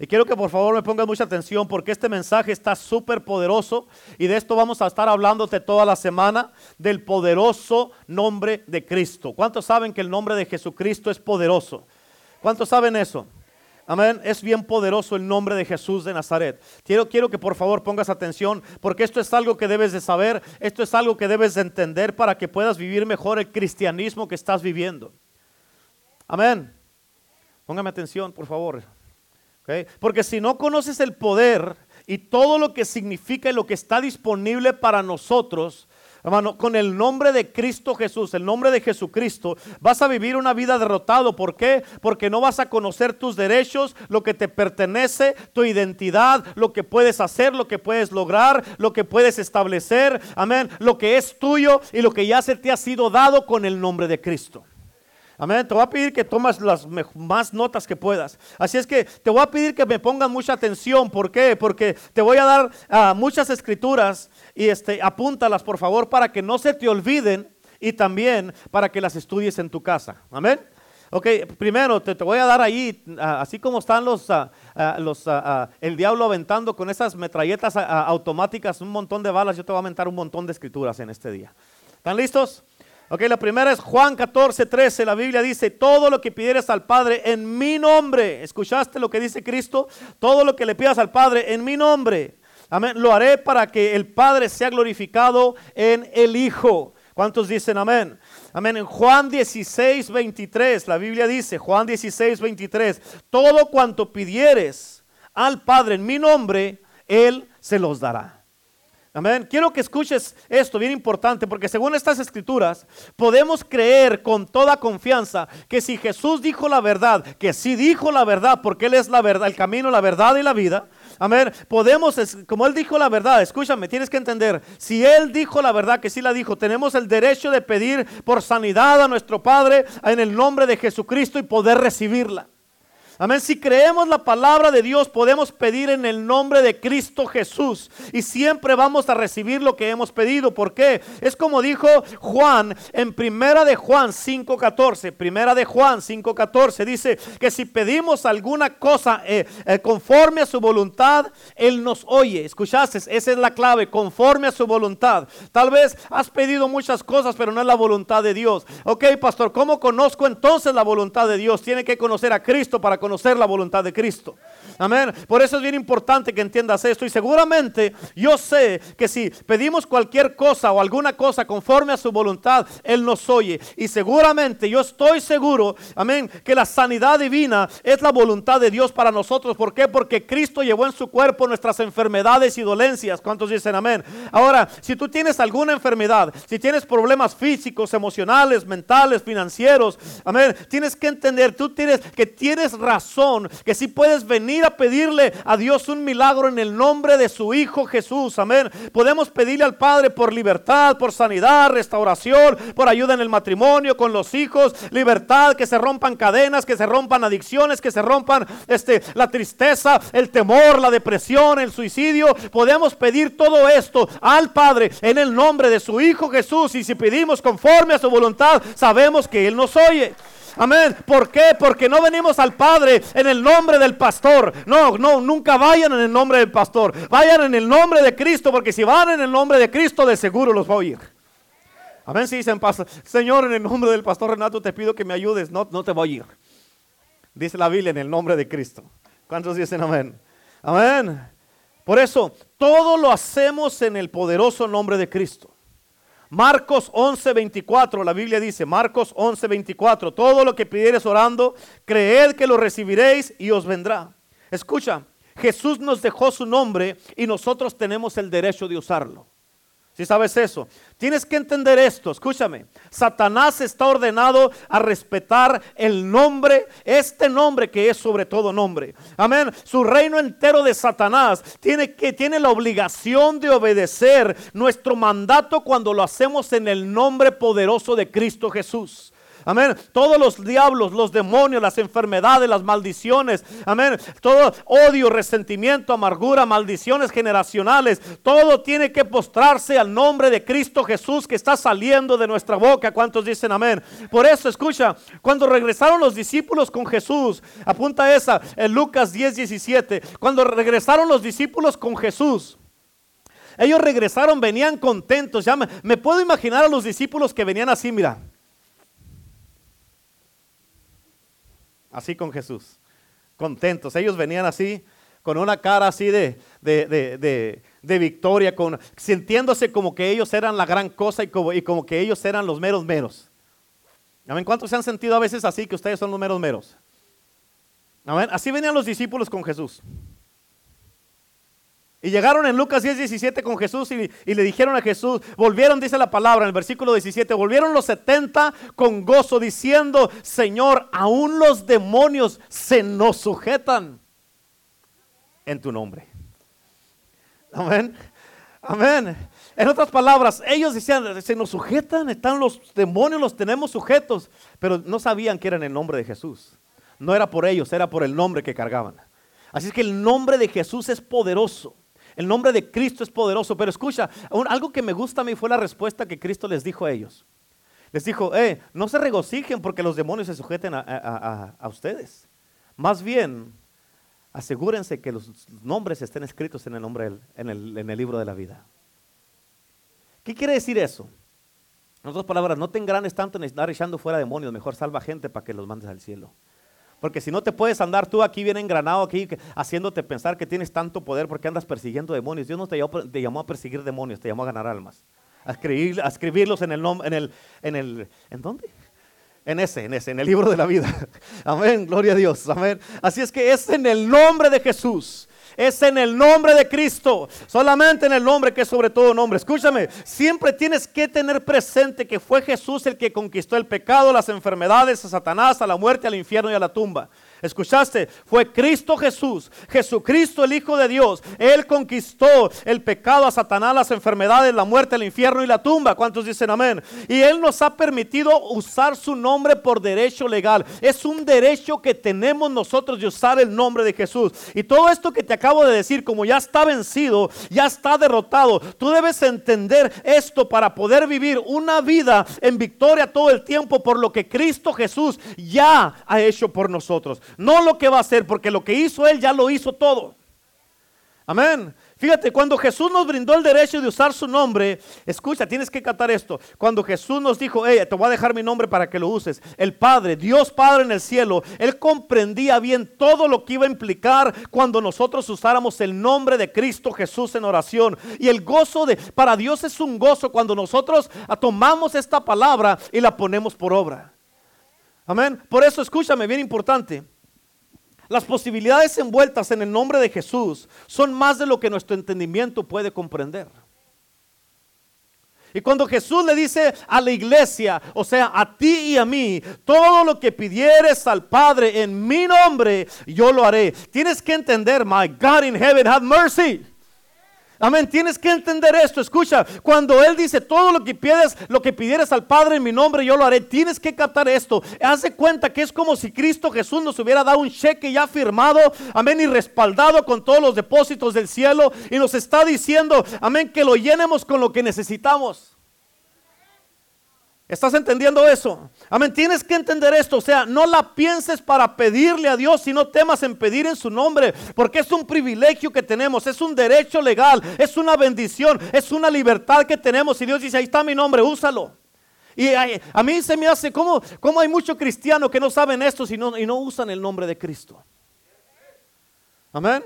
Y quiero que por favor me pongan mucha atención porque este mensaje está súper poderoso y de esto vamos a estar hablándote toda la semana del poderoso nombre de Cristo. ¿Cuántos saben que el nombre de Jesucristo es poderoso? ¿Cuántos saben eso? Amén. Es bien poderoso el nombre de Jesús de Nazaret. Quiero, quiero que por favor pongas atención porque esto es algo que debes de saber, esto es algo que debes de entender para que puedas vivir mejor el cristianismo que estás viviendo. Amén. Póngame atención, por favor. Porque si no conoces el poder y todo lo que significa y lo que está disponible para nosotros, hermano, con el nombre de Cristo Jesús, el nombre de Jesucristo, vas a vivir una vida derrotado. ¿Por qué? Porque no vas a conocer tus derechos, lo que te pertenece, tu identidad, lo que puedes hacer, lo que puedes lograr, lo que puedes establecer, amén, lo que es tuyo y lo que ya se te ha sido dado con el nombre de Cristo. Amén. Te voy a pedir que tomas las más notas que puedas. Así es que te voy a pedir que me pongan mucha atención. ¿Por qué? Porque te voy a dar ah, muchas escrituras y este, apúntalas por favor para que no se te olviden y también para que las estudies en tu casa. Amén. Ok, primero te, voy a dar ahí, ah, así como están los, ah, los el diablo aventando con esas metralletas automáticas un montón de balas, yo te voy a aventar un montón de escrituras en este día. ¿Están listos? Ok, la primera es Juan 14, 13. La Biblia dice, todo lo que pidieres al Padre en mi nombre. ¿Escuchaste lo que dice Cristo? Todo lo que le pidas al Padre en mi nombre. Lo haré para que el Padre sea glorificado en el Hijo. ¿Cuántos dicen amén? Amén. En Juan 16, 23, la Biblia dice, Juan 16, 23, todo cuanto pidieres al Padre en mi nombre, Él se los dará. Amén. Quiero que escuches esto, bien importante, porque según estas escrituras podemos creer con toda confianza que si Jesús dijo la verdad, que sí dijo la verdad, porque Él es la verdad, el camino, la verdad y la vida. Amén. Podemos, como Él dijo la verdad, escúchame, tienes que entender, si Él dijo la verdad, que sí la dijo, tenemos el derecho de pedir por sanidad a nuestro Padre en el nombre de Jesucristo y poder recibirla. Amén. Si creemos la palabra de Dios, podemos pedir en el nombre de Cristo Jesús. Y siempre vamos a recibir lo que hemos pedido. ¿Por qué? Es como dijo Juan en primera de Juan 5.14. Primera de Juan 5.14. Dice que si pedimos alguna cosa eh, eh, conforme a su voluntad, Él nos oye. ¿Escuchaste? Esa es la clave. Conforme a su voluntad. Tal vez has pedido muchas cosas, pero no es la voluntad de Dios. Ok, pastor, ¿cómo conozco entonces la voluntad de Dios? Tiene que conocer a Cristo para conocer conocer la voluntad de Cristo. Amén. Por eso es bien importante que entiendas esto. Y seguramente yo sé que si pedimos cualquier cosa o alguna cosa conforme a su voluntad, Él nos oye. Y seguramente yo estoy seguro, amén, que la sanidad divina es la voluntad de Dios para nosotros. ¿Por qué? Porque Cristo llevó en su cuerpo nuestras enfermedades y dolencias. ¿Cuántos dicen amén? Ahora, si tú tienes alguna enfermedad, si tienes problemas físicos, emocionales, mentales, financieros, amén, tienes que entender, tú tienes que tienes razón que si puedes venir a pedirle a Dios un milagro en el nombre de su Hijo Jesús. Amén. Podemos pedirle al Padre por libertad, por sanidad, restauración, por ayuda en el matrimonio, con los hijos, libertad, que se rompan cadenas, que se rompan adicciones, que se rompan este, la tristeza, el temor, la depresión, el suicidio. Podemos pedir todo esto al Padre en el nombre de su Hijo Jesús. Y si pedimos conforme a su voluntad, sabemos que Él nos oye. Amén. ¿Por qué? Porque no venimos al Padre en el nombre del pastor. No, no, nunca vayan en el nombre del pastor. Vayan en el nombre de Cristo, porque si van en el nombre de Cristo, de seguro los va a oír. Amén. Si dicen, Señor, en el nombre del pastor Renato, te pido que me ayudes. No, no te voy a oír. Dice la Biblia en el nombre de Cristo. ¿Cuántos dicen amén? Amén. Por eso, todo lo hacemos en el poderoso nombre de Cristo. Marcos 11:24, la Biblia dice, Marcos 11:24, todo lo que pidieres orando, creed que lo recibiréis y os vendrá. Escucha, Jesús nos dejó su nombre y nosotros tenemos el derecho de usarlo. Si sabes eso, tienes que entender esto. Escúchame, Satanás está ordenado a respetar el nombre, este nombre que es sobre todo nombre. Amén. Su reino entero de Satanás tiene que tiene la obligación de obedecer nuestro mandato cuando lo hacemos en el nombre poderoso de Cristo Jesús. Amén. Todos los diablos, los demonios, las enfermedades, las maldiciones. Amén. Todo odio, resentimiento, amargura, maldiciones generacionales. Todo tiene que postrarse al nombre de Cristo Jesús que está saliendo de nuestra boca. ¿Cuántos dicen amén? Por eso, escucha, cuando regresaron los discípulos con Jesús, apunta esa en Lucas 10, 17. Cuando regresaron los discípulos con Jesús. Ellos regresaron, venían contentos. Ya me, puedo imaginar a los discípulos que venían así, mira. Así con Jesús. Contentos. Ellos venían así, con una cara así de, de, victoria, con, sintiéndose como que ellos eran la gran cosa y como, y como que ellos eran los meros meros. ¿Amén? ¿Cuántos se han sentido a veces así que ustedes son los meros meros? ¿Amén? Así venían los discípulos con Jesús. Y llegaron en Lucas 10, 17 con Jesús y, le dijeron a Jesús, volvieron, dice la palabra en el versículo 17, volvieron los 70 con gozo diciendo, Señor, aún los demonios se nos sujetan en tu nombre. Amén. Amén. En otras palabras, ellos decían, se nos sujetan, están los demonios, los tenemos sujetos, pero no sabían que era en el nombre de Jesús. No era por ellos, era por el nombre que cargaban. Así es que el nombre de Jesús es poderoso. El nombre de Cristo es poderoso. Pero escucha, algo que me gusta a mí fue la respuesta que Cristo les dijo a ellos. Les dijo, eh, no se regocijen porque los demonios se sujeten a, ustedes. Más bien, asegúrense que los nombres estén escritos en el, nombre, en el, en el libro de la vida. ¿Qué quiere decir eso? En otras palabras, no te engranes tanto en estar echando fuera demonios, mejor salva gente para que los mandes al cielo. Porque si no te puedes andar tú aquí bien engranado, aquí haciéndote pensar que tienes tanto poder porque andas persiguiendo demonios. Dios no te llamó, a perseguir demonios, te llamó a ganar almas. A, escribir, a escribirlos en el nombre, en el, en el, ¿en dónde? En ese, en ese, en el libro de la vida. Amén, gloria a Dios, amén. Así es que es en el nombre de Jesús es en el nombre de Cristo, solamente en el nombre que es sobre todo nombre. Escúchame, siempre tienes que tener presente que fue Jesús el que conquistó el pecado, las enfermedades, a Satanás, a la muerte, al infierno y a la tumba. ¿Escuchaste? Fue Cristo Jesús, Jesucristo el Hijo de Dios. Él conquistó el pecado a Satanás, las enfermedades, la muerte, el infierno y la tumba. ¿Cuántos dicen amén? Y Él nos ha permitido usar su nombre por derecho legal. Es un derecho que tenemos nosotros de usar el nombre de Jesús. Y todo esto que te acabo de decir, como ya está vencido, ya está derrotado, tú debes entender esto para poder vivir una vida en victoria todo el tiempo por lo que Cristo Jesús ya ha hecho por nosotros. No lo que va a hacer, porque lo que hizo Él ya lo hizo todo. Amén. Fíjate, cuando Jesús nos brindó el derecho de usar su nombre, escucha, tienes que cantar esto. Cuando Jesús nos dijo, hey, te voy a dejar mi nombre para que lo uses. El Padre, Dios Padre en el cielo, Él comprendía bien todo lo que iba a implicar cuando nosotros usáramos el nombre de Cristo Jesús en oración. Y el gozo de, para Dios es un gozo cuando nosotros tomamos esta palabra y la ponemos por obra. Amén. Por eso escúchame, bien importante. Las posibilidades envueltas en el nombre de Jesús son más de lo que nuestro entendimiento puede comprender. Y cuando Jesús le dice a la iglesia, o sea, a ti y a mí, todo lo que pidieres al Padre en mi nombre, yo lo haré. Tienes que entender, my God in heaven, have mercy. Amén. Tienes que entender esto. Escucha, cuando Él dice todo lo que pides, lo que pidieres al Padre en mi nombre, yo lo haré. Tienes que captar esto. Hace cuenta que es como si Cristo Jesús nos hubiera dado un cheque ya firmado, amén, y respaldado con todos los depósitos del cielo. Y nos está diciendo, amén, que lo llenemos con lo que necesitamos. ¿Estás entendiendo eso? Amén. Tienes que entender esto. O sea, no la pienses para pedirle a Dios, sino temas en pedir en su nombre. Porque es un privilegio que tenemos, es un derecho legal, es una bendición, es una libertad que tenemos. Y Dios dice, ahí está mi nombre, úsalo. Y a mí se me hace, ¿cómo, cómo hay muchos cristianos que no saben esto y no, y no usan el nombre de Cristo? Amén.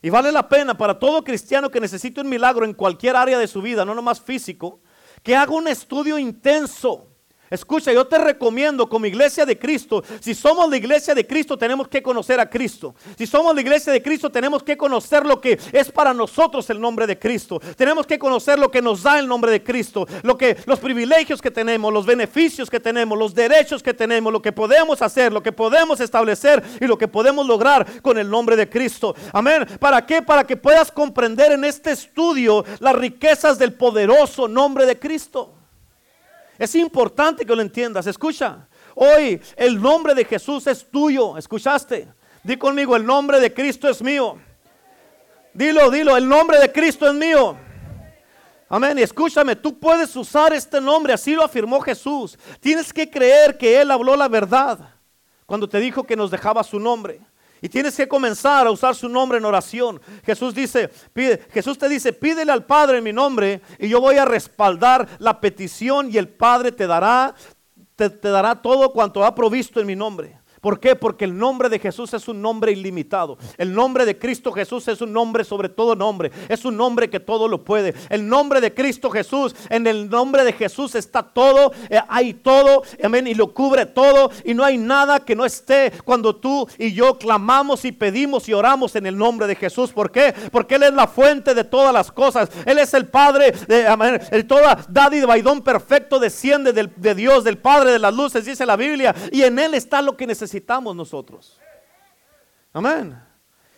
Y vale la pena para todo cristiano que necesite un milagro en cualquier área de su vida, no nomás físico que haga un estudio intenso Escucha, yo te recomiendo como iglesia de Cristo, si somos la iglesia de Cristo tenemos que conocer a Cristo. Si somos la iglesia de Cristo tenemos que conocer lo que es para nosotros el nombre de Cristo. Tenemos que conocer lo que nos da el nombre de Cristo, lo que los privilegios que tenemos, los beneficios que tenemos, los derechos que tenemos, lo que podemos hacer, lo que podemos establecer y lo que podemos lograr con el nombre de Cristo. Amén. ¿Para qué? Para que puedas comprender en este estudio las riquezas del poderoso nombre de Cristo. Es importante que lo entiendas. Escucha, hoy el nombre de Jesús es tuyo. ¿Escuchaste? Di conmigo, el nombre de Cristo es mío. Dilo, dilo, el nombre de Cristo es mío. Amén. Y escúchame, tú puedes usar este nombre, así lo afirmó Jesús. Tienes que creer que Él habló la verdad cuando te dijo que nos dejaba su nombre. Y tienes que comenzar a usar su nombre en oración. Jesús dice, pide, Jesús te dice, pídele al Padre en mi nombre y yo voy a respaldar la petición y el Padre te dará, te dará todo cuanto ha provisto en mi nombre. ¿Por qué? Porque el nombre de Jesús es un nombre ilimitado. El nombre de Cristo Jesús es un nombre sobre todo nombre. Es un nombre que todo lo puede. El nombre de Cristo Jesús, en el nombre de Jesús está todo, eh, hay todo, amén, y lo cubre todo. Y no hay nada que no esté cuando tú y yo clamamos y pedimos y oramos en el nombre de Jesús. ¿Por qué? Porque Él es la fuente de todas las cosas. Él es el Padre, de, amén, el toda dádiva y don perfecto desciende de Dios, del Padre de las luces, dice la Biblia. Y en Él está lo que necesitamos necesitamos nosotros. Amén.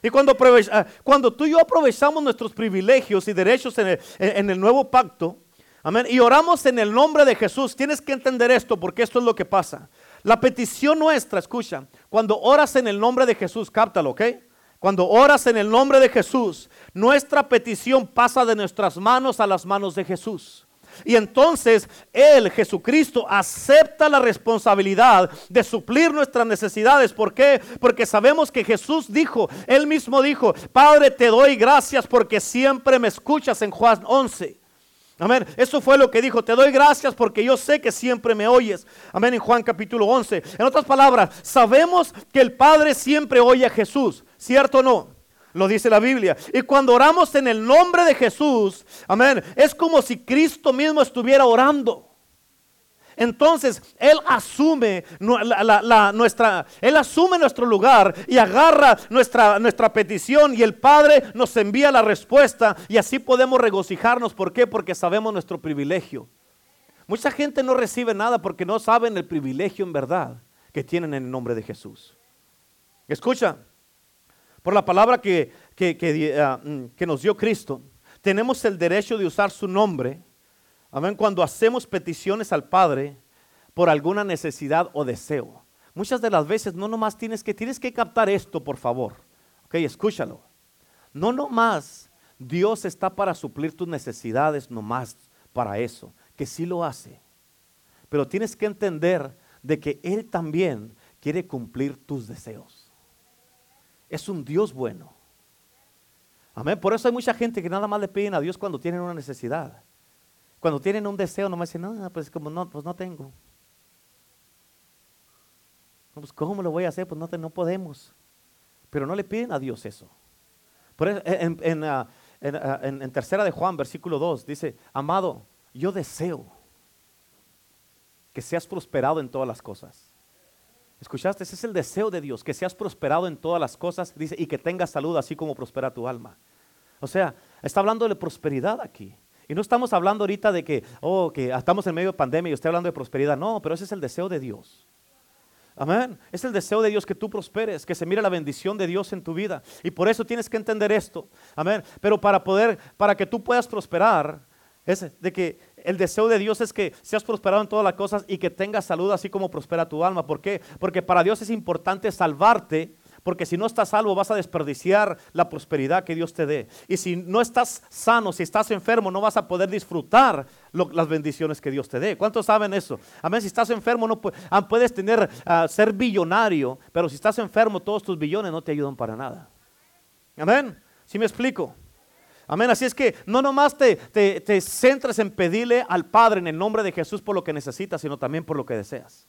Y cuando, ah, cuando tú y yo aprovechamos nuestros privilegios y derechos en el, en el nuevo pacto, amén, y oramos en el nombre de Jesús, tienes que entender esto porque esto es lo que pasa. La petición nuestra, escucha, cuando oras en el nombre de Jesús, cáptalo, ¿ok? Cuando oras en el nombre de Jesús, nuestra petición pasa de nuestras manos a las manos de Jesús. Y entonces Él, Jesucristo, acepta la responsabilidad de suplir nuestras necesidades. ¿Por qué? Porque sabemos que Jesús dijo, Él mismo dijo, Padre, te doy gracias porque siempre me escuchas en Juan 11. Amén. Eso fue lo que dijo. Te doy gracias porque yo sé que siempre me oyes. Amén. En Juan capítulo 11. En otras palabras, sabemos que el Padre siempre oye a Jesús. ¿Cierto o no? Lo dice la Biblia. Y cuando oramos en el nombre de Jesús, amén, es como si Cristo mismo estuviera orando. Entonces Él asume nuestra, Él asume nuestro lugar y agarra nuestra, nuestra petición y el Padre nos envía la respuesta y así podemos regocijarnos. ¿Por qué? Porque sabemos nuestro privilegio. Mucha gente no recibe nada porque no saben el privilegio en verdad que tienen en el nombre de Jesús. Escucha, por la palabra que, ah, mm, que, nos dio Cristo, tenemos el derecho de usar su nombre, amén, cuando hacemos peticiones al Padre por alguna necesidad o deseo. Muchas de las veces no nomás tienes que, tienes que captar esto, por favor. Ok, escúchalo. No nomás Dios está para suplir tus necesidades, nomás para eso, que sí lo hace. Pero tienes que entender de que Él también quiere cumplir tus deseos es un Dios bueno. Amén. Por eso hay mucha gente que nada más le piden a Dios cuando tienen una necesidad. Cuando tienen un deseo, nomás dicen, no, pues como no, pues no tengo. pues ¿cómo lo voy a hacer? Pues no, no podemos. Pero no le piden a Dios eso. Por eso en, ah, ah, en, en tercera de Juan, versículo 2, dice, amado, yo deseo que seas prosperado en todas las cosas ¿Escuchaste? Ese es el deseo de Dios, que seas prosperado en todas las cosas, dice, y que tengas salud así como prospera tu alma. O sea, está hablando de prosperidad aquí. Y no estamos hablando ahorita de que, oh, que estamos en medio de pandemia y estoy hablando de prosperidad. No, pero ese es el deseo de Dios. Amén. Es el deseo de Dios que tú prosperes, que se mire la bendición de Dios en tu vida. Y por eso tienes que entender esto. Amén. Pero para poder, para que tú puedas prosperar, es de que el deseo de Dios es que seas prosperado en todas las cosas y que tengas salud así como prospera tu alma. ¿Por qué? Porque para Dios es importante salvarte. Porque si no estás salvo vas a desperdiciar la prosperidad que Dios te dé. Y si no estás sano, si estás enfermo, no vas a poder disfrutar las bendiciones que Dios te dé. ¿Cuántos saben eso? Amén. Si estás enfermo, no ah, puedes tener, ah, ser billonario, pero si estás enfermo, todos tus billones no te ayudan para nada. Amén. ¿Sí me explico? Amén. Así es que no nomás te, te, centres en pedirle al Padre en el nombre de Jesús por lo que necesitas, sino también por lo que deseas.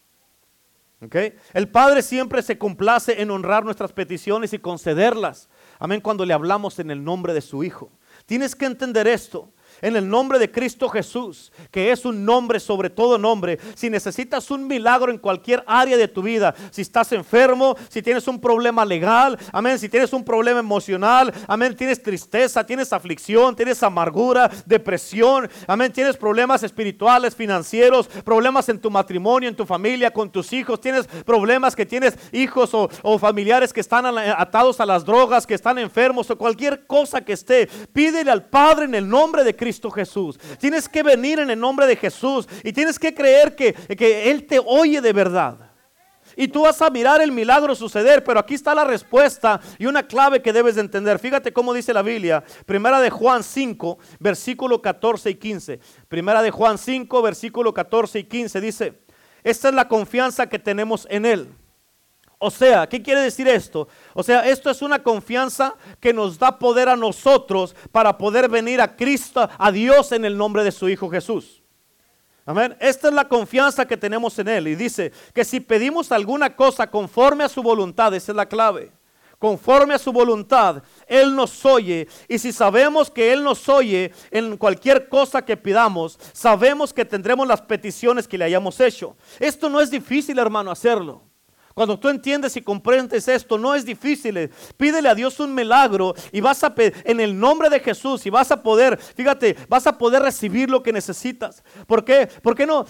¿Okay? El Padre siempre se complace en honrar nuestras peticiones y concederlas. Amén. Cuando le hablamos en el nombre de su Hijo. Tienes que entender esto en el nombre de Cristo Jesús, que es un nombre sobre todo nombre. Si necesitas un milagro en cualquier área de tu vida, si estás enfermo, si tienes un problema legal, amén, si tienes un problema emocional, amén, tienes tristeza, tienes aflicción, tienes amargura, depresión, amén, tienes problemas espirituales, financieros, problemas en tu matrimonio, en tu familia, con tus hijos, tienes problemas que tienes hijos o, o familiares que están atados a las drogas, que están enfermos o cualquier cosa que esté, pídele al Padre en el nombre de Cristo Cristo Jesús. Tienes que venir en el nombre de Jesús y tienes que creer que, que Él te oye de verdad. Y tú vas a mirar el milagro suceder, pero aquí está la respuesta y una clave que debes de entender. Fíjate cómo dice la Biblia, primera de Juan 5, versículo 14 y 15. Primera de Juan 5, versículo 14 y 15 dice, esta es la confianza que tenemos en Él. O sea, ¿qué quiere decir esto? O sea, esto es una confianza que nos da poder a nosotros para poder venir a Cristo, a Dios en el nombre de su Hijo Jesús. Amén. Esta es la confianza que tenemos en Él. Y dice que si pedimos alguna cosa conforme a su voluntad, esa es la clave. Conforme a su voluntad, Él nos oye. Y si sabemos que Él nos oye en cualquier cosa que pidamos, sabemos que tendremos las peticiones que le hayamos hecho. Esto no es difícil, hermano, hacerlo. Cuando tú entiendes y comprendes esto, no es difícil. Pídele a Dios un milagro y vas a en el nombre de Jesús y vas a poder, fíjate, vas a poder recibir lo que necesitas. ¿Por qué? ¿Por qué no,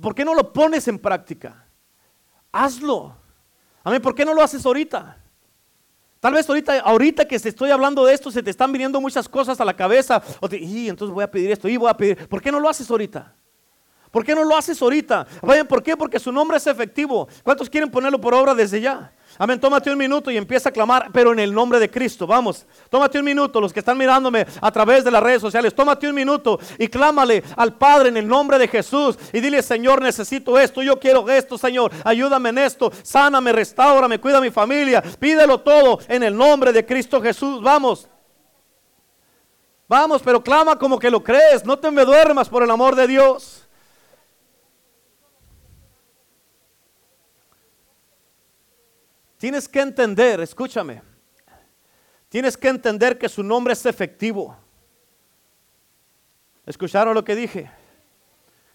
por qué no lo pones en práctica? Hazlo. Amén. ¿Por qué no lo haces ahorita? Tal vez ahorita, que estoy hablando de esto, se te están viniendo muchas cosas a la cabeza. y entonces voy a pedir esto y voy a pedir. ¿Por qué no lo haces ahorita? ¿Por qué no lo haces ahorita? Vayan, ¿por qué? Porque su nombre es efectivo. ¿Cuántos quieren ponerlo por obra desde ya? Amén, tómate un minuto y empieza a clamar, pero en el nombre de Cristo. Vamos, tómate un minuto, los que están mirándome a través de las redes sociales, tómate un minuto y clámale al Padre en el nombre de Jesús y dile, Señor, necesito esto, yo quiero esto, Señor, ayúdame en esto, sáname, restaurame, cuida a mi familia, pídelo todo en el nombre de Cristo Jesús. Vamos. Vamos, pero clama como que lo crees, no te me duermas por el amor de Dios. Tienes que entender, escúchame, tienes que entender que su nombre es efectivo. ¿Escucharon lo que dije?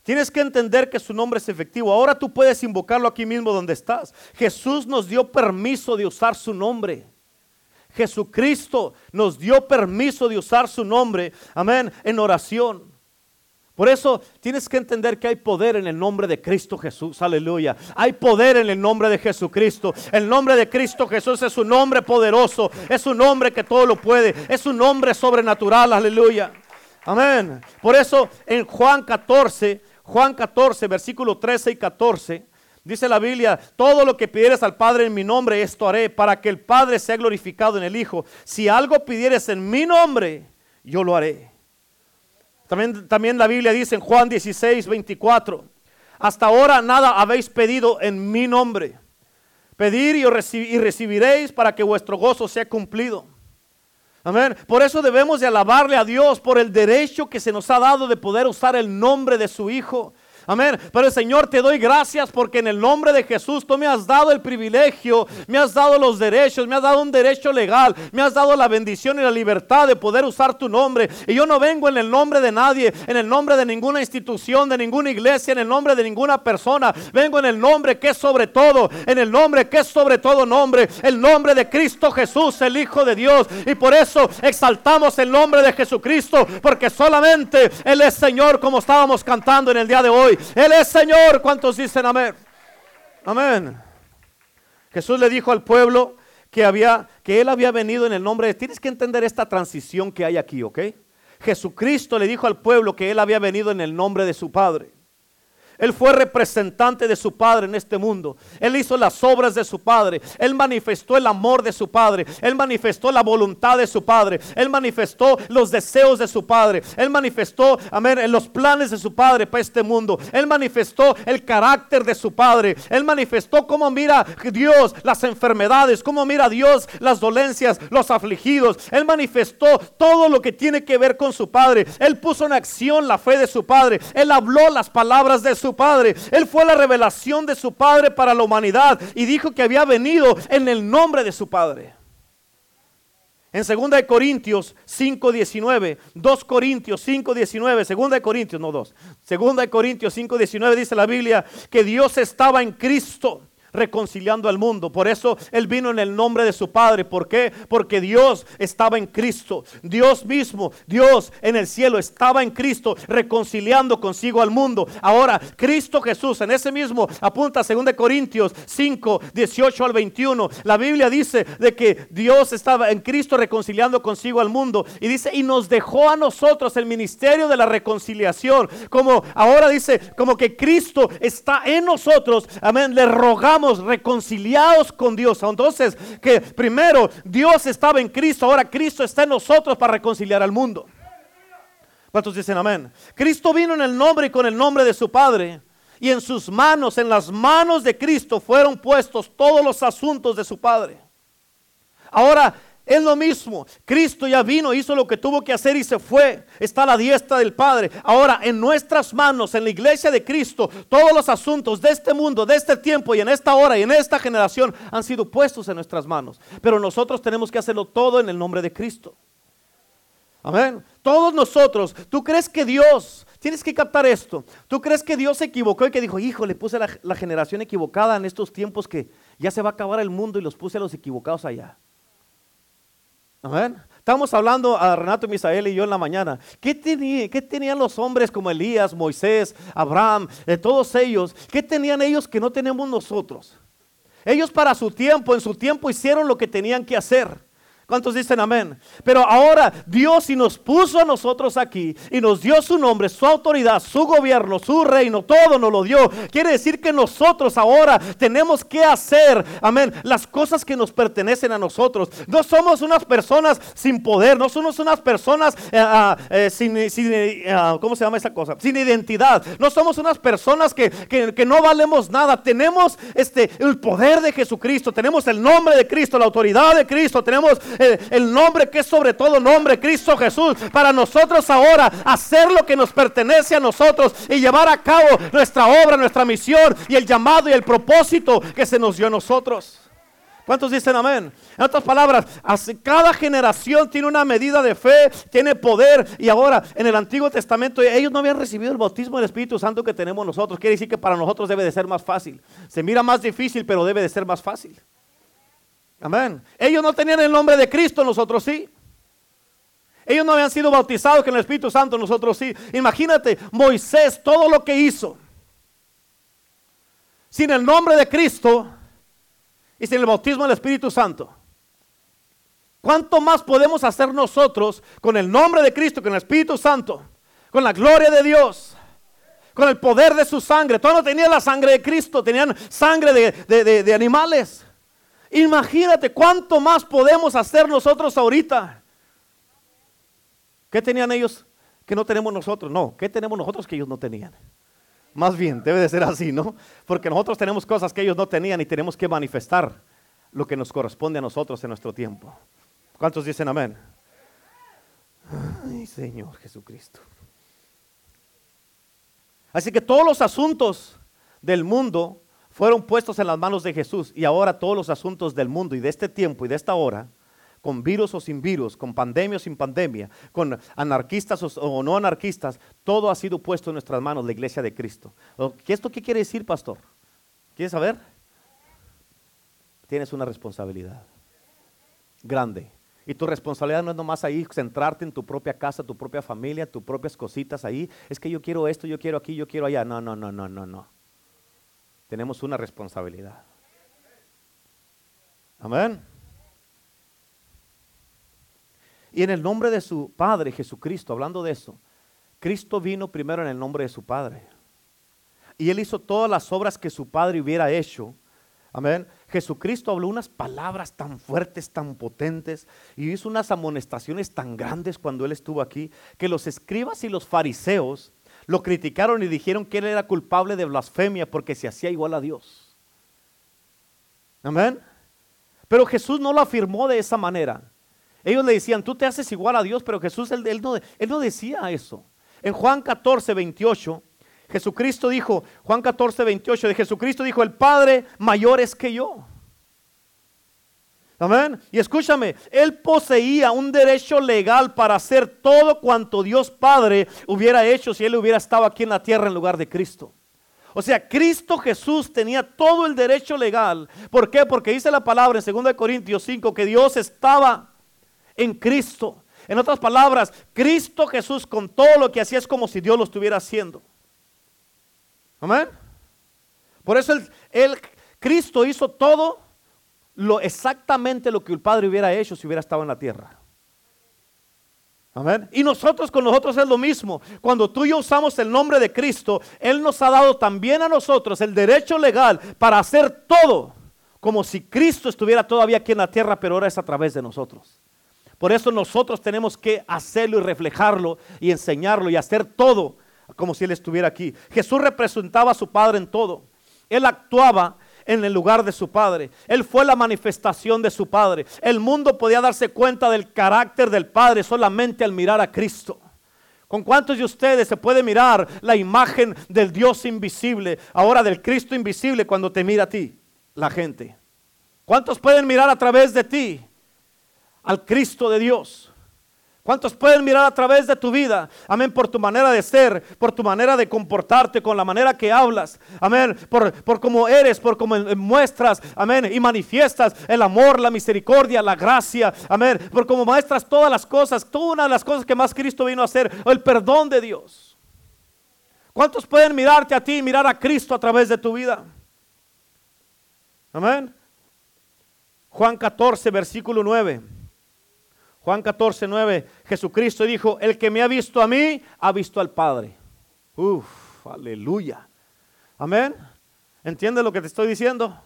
Tienes que entender que su nombre es efectivo. Ahora tú puedes invocarlo aquí mismo donde estás. Jesús nos dio permiso de usar su nombre. Jesucristo nos dio permiso de usar su nombre, amén, en oración. Por eso tienes que entender que hay poder en el nombre de Cristo Jesús. Aleluya. Hay poder en el nombre de Jesucristo. El nombre de Cristo Jesús es un nombre poderoso. Es un nombre que todo lo puede. Es un nombre sobrenatural. Aleluya. Amén. Por eso en Juan 14, Juan 14, versículo 13 y 14. Dice la Biblia, todo lo que pidieres al Padre en mi nombre, esto haré, para que el Padre sea glorificado en el Hijo. Si algo pidieres en mi nombre, yo lo haré. También, la Biblia dice en Juan 16, 24, hasta ahora nada habéis pedido en mi nombre. Pedir y, y recibiréis para que vuestro gozo sea cumplido. Amén. Por eso debemos de alabarle a Dios por el derecho que se nos ha dado de poder usar el nombre de su Hijo. Amén. Pero Señor, te doy gracias porque en el nombre de Jesús tú me has dado el privilegio, me has dado los derechos, me has dado un derecho legal, me has dado la bendición y la libertad de poder usar tu nombre. Y yo no vengo en el nombre de nadie, en el nombre de ninguna institución, de ninguna iglesia, en el nombre de ninguna persona. Vengo en el nombre que es sobre todo, en el nombre que es sobre todo nombre, el nombre de Cristo Jesús, el Hijo de Dios. Y por eso exaltamos el nombre de Jesucristo, porque solamente Él es Señor, como estábamos cantando en el día de hoy. Él es Señor. ¿Cuántos dicen amén? Amén. Jesús le dijo al pueblo que había que él había venido en el nombre de Tienes que entender esta transición que hay aquí, ¿ok? Jesucristo le dijo al pueblo que él había venido en el nombre de su Padre. Él fue representante de su Padre en este mundo. Él hizo las obras de su Padre. Él manifestó el amor de su Padre. Él manifestó la voluntad de su Padre. Él manifestó los deseos de su Padre. Él manifestó, amén, los planes de su Padre para este mundo. Él manifestó el carácter de su Padre. Él manifestó cómo mira Dios las enfermedades, cómo mira Dios las dolencias, los afligidos. Él manifestó todo lo que tiene que ver con su Padre. Él puso en acción la fe de su Padre. Él habló las palabras de su Padre. Él fue la revelación de su Padre para la humanidad y dijo que había venido en el nombre de su Padre. En 2 de Corintios 5:19, 2 Corintios 5:19, 2 de Corintios, no 2. 2 de Corintios 5:19 dice la Biblia que Dios estaba en Cristo reconciliando al mundo. Por eso Él vino en el nombre de su Padre. ¿Por qué? Porque Dios estaba en Cristo. Dios mismo, Dios en el cielo estaba en Cristo reconciliando consigo al mundo. Ahora, Cristo Jesús, en ese mismo, apunta 2 Corintios 5, 18 al 21. La Biblia dice de que Dios estaba en Cristo reconciliando consigo al mundo. Y dice, y nos dejó a nosotros el ministerio de la reconciliación. Como ahora dice, como que Cristo está en nosotros. Amén. Le rogamos reconciliados con Dios. Entonces, que primero Dios estaba en Cristo, ahora Cristo está en nosotros para reconciliar al mundo. ¿Cuántos dicen amén? Cristo vino en el nombre y con el nombre de su Padre. Y en sus manos, en las manos de Cristo, fueron puestos todos los asuntos de su Padre. Ahora, es lo mismo. Cristo ya vino, hizo lo que tuvo que hacer y se fue. Está a la diestra del Padre. Ahora, en nuestras manos, en la iglesia de Cristo, todos los asuntos de este mundo, de este tiempo y en esta hora y en esta generación han sido puestos en nuestras manos. Pero nosotros tenemos que hacerlo todo en el nombre de Cristo. Amén. Todos nosotros, ¿tú crees que Dios, tienes que captar esto, ¿tú crees que Dios se equivocó y que dijo, hijo, le puse la, la generación equivocada en estos tiempos que ya se va a acabar el mundo y los puse a los equivocados allá? Estamos hablando a Renato, Misael y yo en la mañana. ¿Qué, tenían los hombres como Elías, Moisés, Abraham, de todos ellos? ¿Qué tenían ellos que no tenemos nosotros? Ellos para su tiempo, en su tiempo hicieron lo que tenían que hacer. ¿Cuántos dicen amén? Pero ahora Dios si nos puso a nosotros aquí y nos dio su nombre, su autoridad, su gobierno, su reino, todo nos lo dio. Quiere decir que nosotros ahora tenemos que hacer, amén, las cosas que nos pertenecen a nosotros. No somos unas personas sin poder, no somos unas personas eh, ah, eh, sin, eh, ah, ¿cómo se llama esa cosa? Sin identidad. No somos unas personas que, que, no valemos nada. Tenemos este, el poder de Jesucristo, tenemos el nombre de Cristo, la autoridad de Cristo, tenemos el, nombre que es sobre todo nombre, Cristo Jesús, para nosotros ahora hacer lo que nos pertenece a nosotros y llevar a cabo nuestra obra, nuestra misión y el llamado y el propósito que se nos dio a nosotros. ¿Cuántos dicen amén? En otras palabras, cada generación tiene una medida de fe, tiene poder. Y ahora, en el Antiguo Testamento, ellos no habían recibido el bautismo del Espíritu Santo que tenemos nosotros. Quiere decir que para nosotros debe de ser más fácil. Se mira más difícil, pero debe de ser más fácil. Amén. Ellos no tenían el nombre de Cristo, nosotros sí. Ellos no habían sido bautizados con el Espíritu Santo, nosotros sí. Imagínate, Moisés, todo lo que hizo. Sin el nombre de Cristo y sin el bautismo del Espíritu Santo. ¿Cuánto más podemos hacer nosotros con el nombre de Cristo, con el Espíritu Santo, con la gloria de Dios, con el poder de su sangre? Todos no tenían la sangre de Cristo, tenían sangre de, de animales. Imagínate cuánto más podemos hacer nosotros ahorita. ¿Qué tenían ellos que no tenemos nosotros? No, ¿qué tenemos nosotros que ellos no tenían? Más bien, debe de ser así, ¿no? Porque nosotros tenemos cosas que ellos no tenían y tenemos que manifestar lo que nos corresponde a nosotros en nuestro tiempo. ¿Cuántos dicen amén? Ay, Señor Jesucristo. Así que todos los asuntos del mundo fueron puestos en las manos de Jesús y ahora todos los asuntos del mundo y de este tiempo y de esta hora, con virus o sin virus, con pandemia o sin pandemia, con anarquistas o, no anarquistas, todo ha sido puesto en nuestras manos, la iglesia de Cristo. ¿Esto qué quiere decir, pastor? ¿Quieres saber? Tienes una responsabilidad grande. Y tu responsabilidad no es nomás ahí centrarte en tu propia casa, tu propia familia, tus propias cositas ahí. Es que yo quiero esto, yo quiero aquí, yo quiero allá. No, no, no, no, no, no tenemos una responsabilidad. Amén. Y en el nombre de su Padre Jesucristo, hablando de eso, Cristo vino primero en el nombre de su Padre. Y Él hizo todas las obras que su Padre hubiera hecho. Amén. Jesucristo habló unas palabras tan fuertes, tan potentes, y hizo unas amonestaciones tan grandes cuando Él estuvo aquí, que los escribas y los fariseos lo criticaron y dijeron que él era culpable de blasfemia porque se hacía igual a Dios. Amén. Pero Jesús no lo afirmó de esa manera. Ellos le decían, tú te haces igual a Dios, pero Jesús, él, no, él no decía eso. En Juan 14, 28, Jesucristo dijo, Juan 14, 28, de Jesucristo dijo, el Padre mayor es que yo. Amén. Y escúchame, él poseía un derecho legal para hacer todo cuanto Dios Padre hubiera hecho si él hubiera estado aquí en la tierra en lugar de Cristo. O sea, Cristo Jesús tenía todo el derecho legal. ¿Por qué? Porque dice la palabra en 2 Corintios 5 que Dios estaba en Cristo. En otras palabras, Cristo Jesús con todo lo que hacía es como si Dios lo estuviera haciendo. Amén. Por eso él, Cristo hizo todo lo exactamente lo que el Padre hubiera hecho si hubiera estado en la tierra. Amén. Y nosotros con nosotros es lo mismo. Cuando tú y yo usamos el nombre de Cristo, Él nos ha dado también a nosotros el derecho legal para hacer todo como si Cristo estuviera todavía aquí en la tierra, pero ahora es a través de nosotros. Por eso nosotros tenemos que hacerlo y reflejarlo y enseñarlo y hacer todo como si Él estuviera aquí. Jesús representaba a su Padre en todo. Él actuaba en el lugar de su Padre. Él fue la manifestación de su Padre. El mundo podía darse cuenta del carácter del Padre solamente al mirar a Cristo. ¿Con cuántos de ustedes se puede mirar la imagen del Dios invisible, ahora del Cristo invisible cuando te mira a ti, la gente? ¿Cuántos pueden mirar a través de ti al Cristo de Dios? ¿Cuántos pueden mirar a través de tu vida? Amén, por tu manera de ser, por tu manera de comportarte, con la manera que hablas. Amén, por, por cómo eres, por cómo muestras, amén, y manifiestas el amor, la misericordia, la gracia. Amén, por cómo muestras todas las cosas, todas una de las cosas que más Cristo vino a hacer, el perdón de Dios. ¿Cuántos pueden mirarte a ti y mirar a Cristo a través de tu vida? Amén. Juan 14, versículo 9. Juan 14, 9, Jesucristo dijo, el que me ha visto a mí, ha visto al Padre. Uf, aleluya. Amén. ¿Entiendes lo que te estoy diciendo?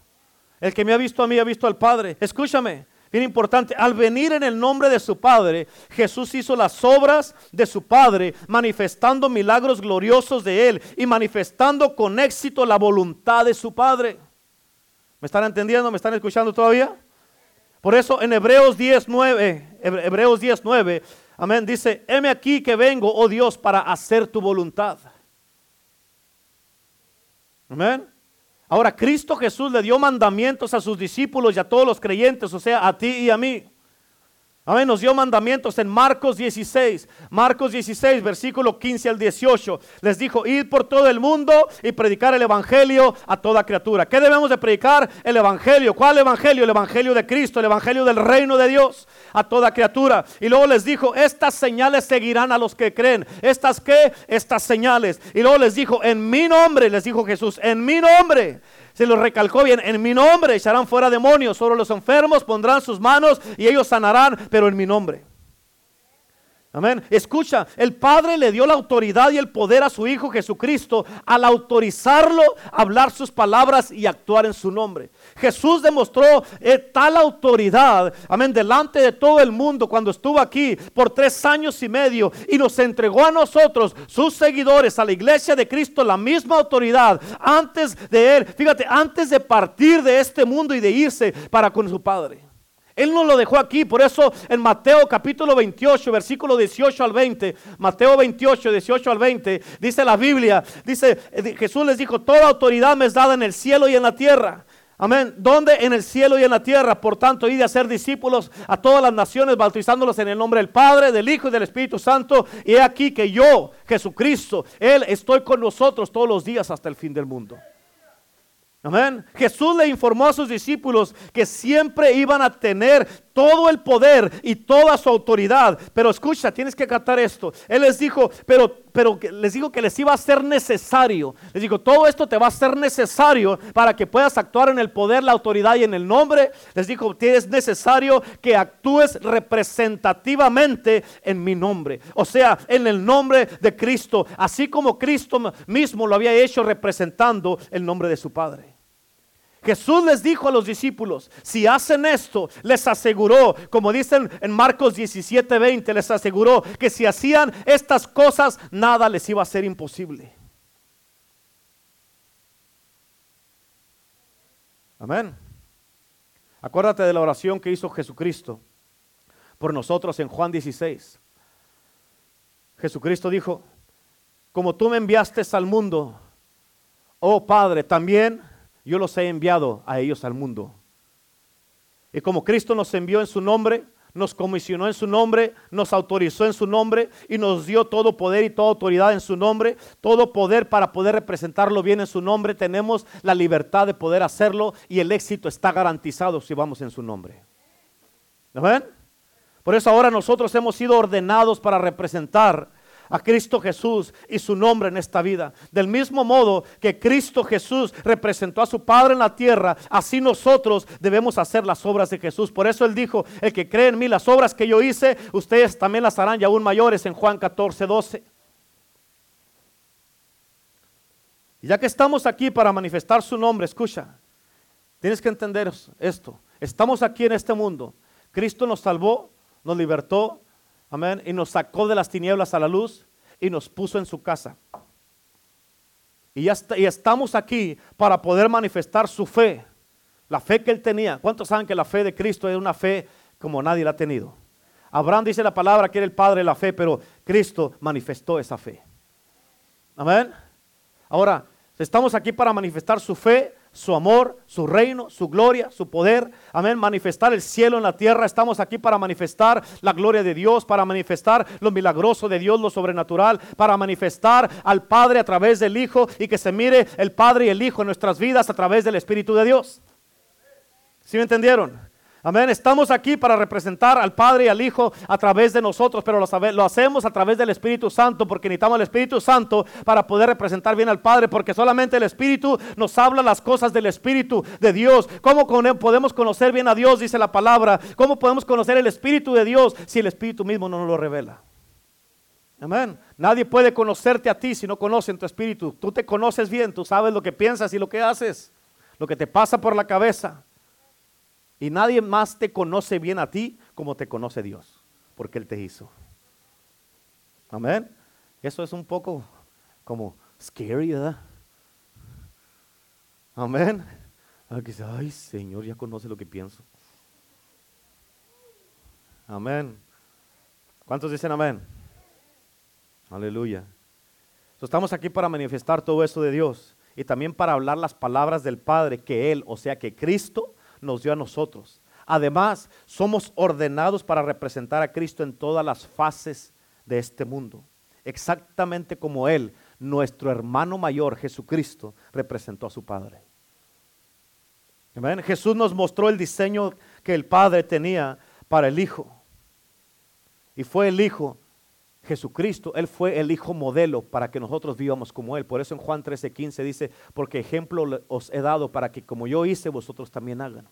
El que me ha visto a mí, ha visto al Padre. Escúchame, bien importante, al venir en el nombre de su Padre, Jesús hizo las obras de su Padre, manifestando milagros gloriosos de Él y manifestando con éxito la voluntad de su Padre. ¿Me están entendiendo? ¿Me están escuchando todavía? Por eso en Hebreos 10.9, Hebreos 10.9, amén, dice, heme aquí que vengo, oh Dios, para hacer tu voluntad. Amén. Ahora Cristo Jesús le dio mandamientos a sus discípulos y a todos los creyentes, o sea, a ti y a mí. Amén, nos dio mandamientos en Marcos 16, Marcos 16, versículo 15 al 18. Les dijo, id por todo el mundo y predicar el Evangelio a toda criatura. ¿Qué debemos de predicar? El Evangelio. ¿Cuál Evangelio? El Evangelio de Cristo, el Evangelio del reino de Dios a toda criatura. Y luego les dijo, estas señales seguirán a los que creen. ¿Estas qué? Estas señales. Y luego les dijo, en mi nombre, les dijo Jesús, en mi nombre se lo recalcó bien, en mi nombre echarán fuera demonios, sobre los enfermos pondrán sus manos y ellos sanarán, pero en mi nombre. Amén. Escucha, el Padre le dio la autoridad y el poder a su Hijo Jesucristo al autorizarlo a hablar sus palabras y actuar en su nombre. Jesús demostró eh, tal autoridad, amén, delante de todo el mundo cuando estuvo aquí por tres años y medio y nos entregó a nosotros, sus seguidores, a la iglesia de Cristo, la misma autoridad antes de él, fíjate, antes de partir de este mundo y de irse para con su Padre. Él no lo dejó aquí, por eso en Mateo capítulo 28, versículo 18 al 20, Mateo 28, 18 al 20, dice la Biblia, dice, eh, Jesús les dijo, toda autoridad me es dada en el cielo y en la tierra. Amén. ¿Dónde? En el cielo y en la tierra. Por tanto, id a ser discípulos a todas las naciones, bautizándolos en el nombre del Padre, del Hijo y del Espíritu Santo. Y he aquí que yo, Jesucristo, Él estoy con nosotros todos los días hasta el fin del mundo. Amén. Jesús le informó a sus discípulos que siempre iban a tener todo el poder y toda su autoridad. Pero escucha, tienes que captar esto. Él les dijo, pero, pero les dijo que les iba a ser necesario. Les dijo, todo esto te va a ser necesario para que puedas actuar en el poder, la autoridad y en el nombre. Les dijo, es necesario que actúes representativamente en mi nombre. O sea, en el nombre de Cristo. Así como Cristo mismo lo había hecho representando el nombre de su Padre. Jesús les dijo a los discípulos, si hacen esto, les aseguró, como dicen en Marcos 17, 20, les aseguró que si hacían estas cosas, nada les iba a ser imposible. Amén. Acuérdate de la oración que hizo Jesucristo por nosotros en Juan 16. Jesucristo dijo, como tú me enviaste al mundo, oh Padre, también yo los he enviado a ellos al mundo. Y como Cristo nos envió en su nombre, nos comisionó en su nombre, nos autorizó en su nombre y nos dio todo poder y toda autoridad en su nombre, todo poder para poder representarlo bien en su nombre, tenemos la libertad de poder hacerlo y el éxito está garantizado si vamos en su nombre. ¿Ven? Por eso ahora nosotros hemos sido ordenados para representar a Cristo Jesús y su nombre en esta vida. Del mismo modo que Cristo Jesús representó a su Padre en la tierra, así nosotros debemos hacer las obras de Jesús. Por eso Él dijo, el que cree en mí, las obras que yo hice, ustedes también las harán y aún mayores en Juan 14, 12. Y ya que estamos aquí para manifestar su nombre, escucha, tienes que entender esto. Estamos aquí en este mundo. Cristo nos salvó, nos libertó, amén, y nos sacó de las tinieblas a la luz y nos puso en su casa. Y ya y estamos aquí para poder manifestar su fe, la fe que él tenía. ¿Cuántos saben que la fe de Cristo es una fe como nadie la ha tenido? Abraham dice la palabra que era el padre de la fe, pero Cristo manifestó esa fe. Amén. Ahora, Estamos aquí para manifestar su fe, su amor, su reino, su gloria, su poder. Amén. Manifestar el cielo en la tierra. Estamos aquí para manifestar la gloria de Dios, para manifestar lo milagroso de Dios, lo sobrenatural, para manifestar al Padre a través del Hijo y que se mire el Padre y el Hijo en nuestras vidas a través del Espíritu de Dios. ¿Sí me entendieron? Amén. Estamos aquí para representar al Padre y al Hijo a través de nosotros, pero lo, hacemos a través del Espíritu Santo, porque necesitamos el Espíritu Santo para poder representar bien al Padre, porque solamente el Espíritu nos habla las cosas del Espíritu de Dios. ¿Cómo podemos conocer bien a Dios? Dice la palabra. ¿Cómo podemos conocer el Espíritu de Dios si el Espíritu mismo no nos lo revela? Amén. Nadie puede conocerte a ti si no conoce en tu espíritu. Tú te conoces bien, tú sabes lo que piensas y lo que haces, lo que te pasa por la cabeza. Y nadie más te conoce bien a ti como te conoce Dios, porque Él te hizo. Amén. Eso es un poco como scary, ¿verdad? Amén. Ay, Señor, ya conoce lo que pienso. Amén. ¿Cuántos dicen amén? Aleluya. estamos aquí para manifestar todo esto de Dios y también para hablar las palabras del Padre que Él, o sea que Cristo, nos dio a nosotros. Además, somos ordenados para representar a Cristo en todas las fases de este mundo. Exactamente como Él, nuestro hermano mayor, Jesucristo, representó a su Padre. Jesús nos mostró el diseño que el Padre tenía para el Hijo. Y fue el Hijo, Jesucristo, Él fue el Hijo modelo para que nosotros vivamos como Él. Por eso en Juan 13:15 dice, porque ejemplo os he dado para que como yo hice, vosotros también hagan.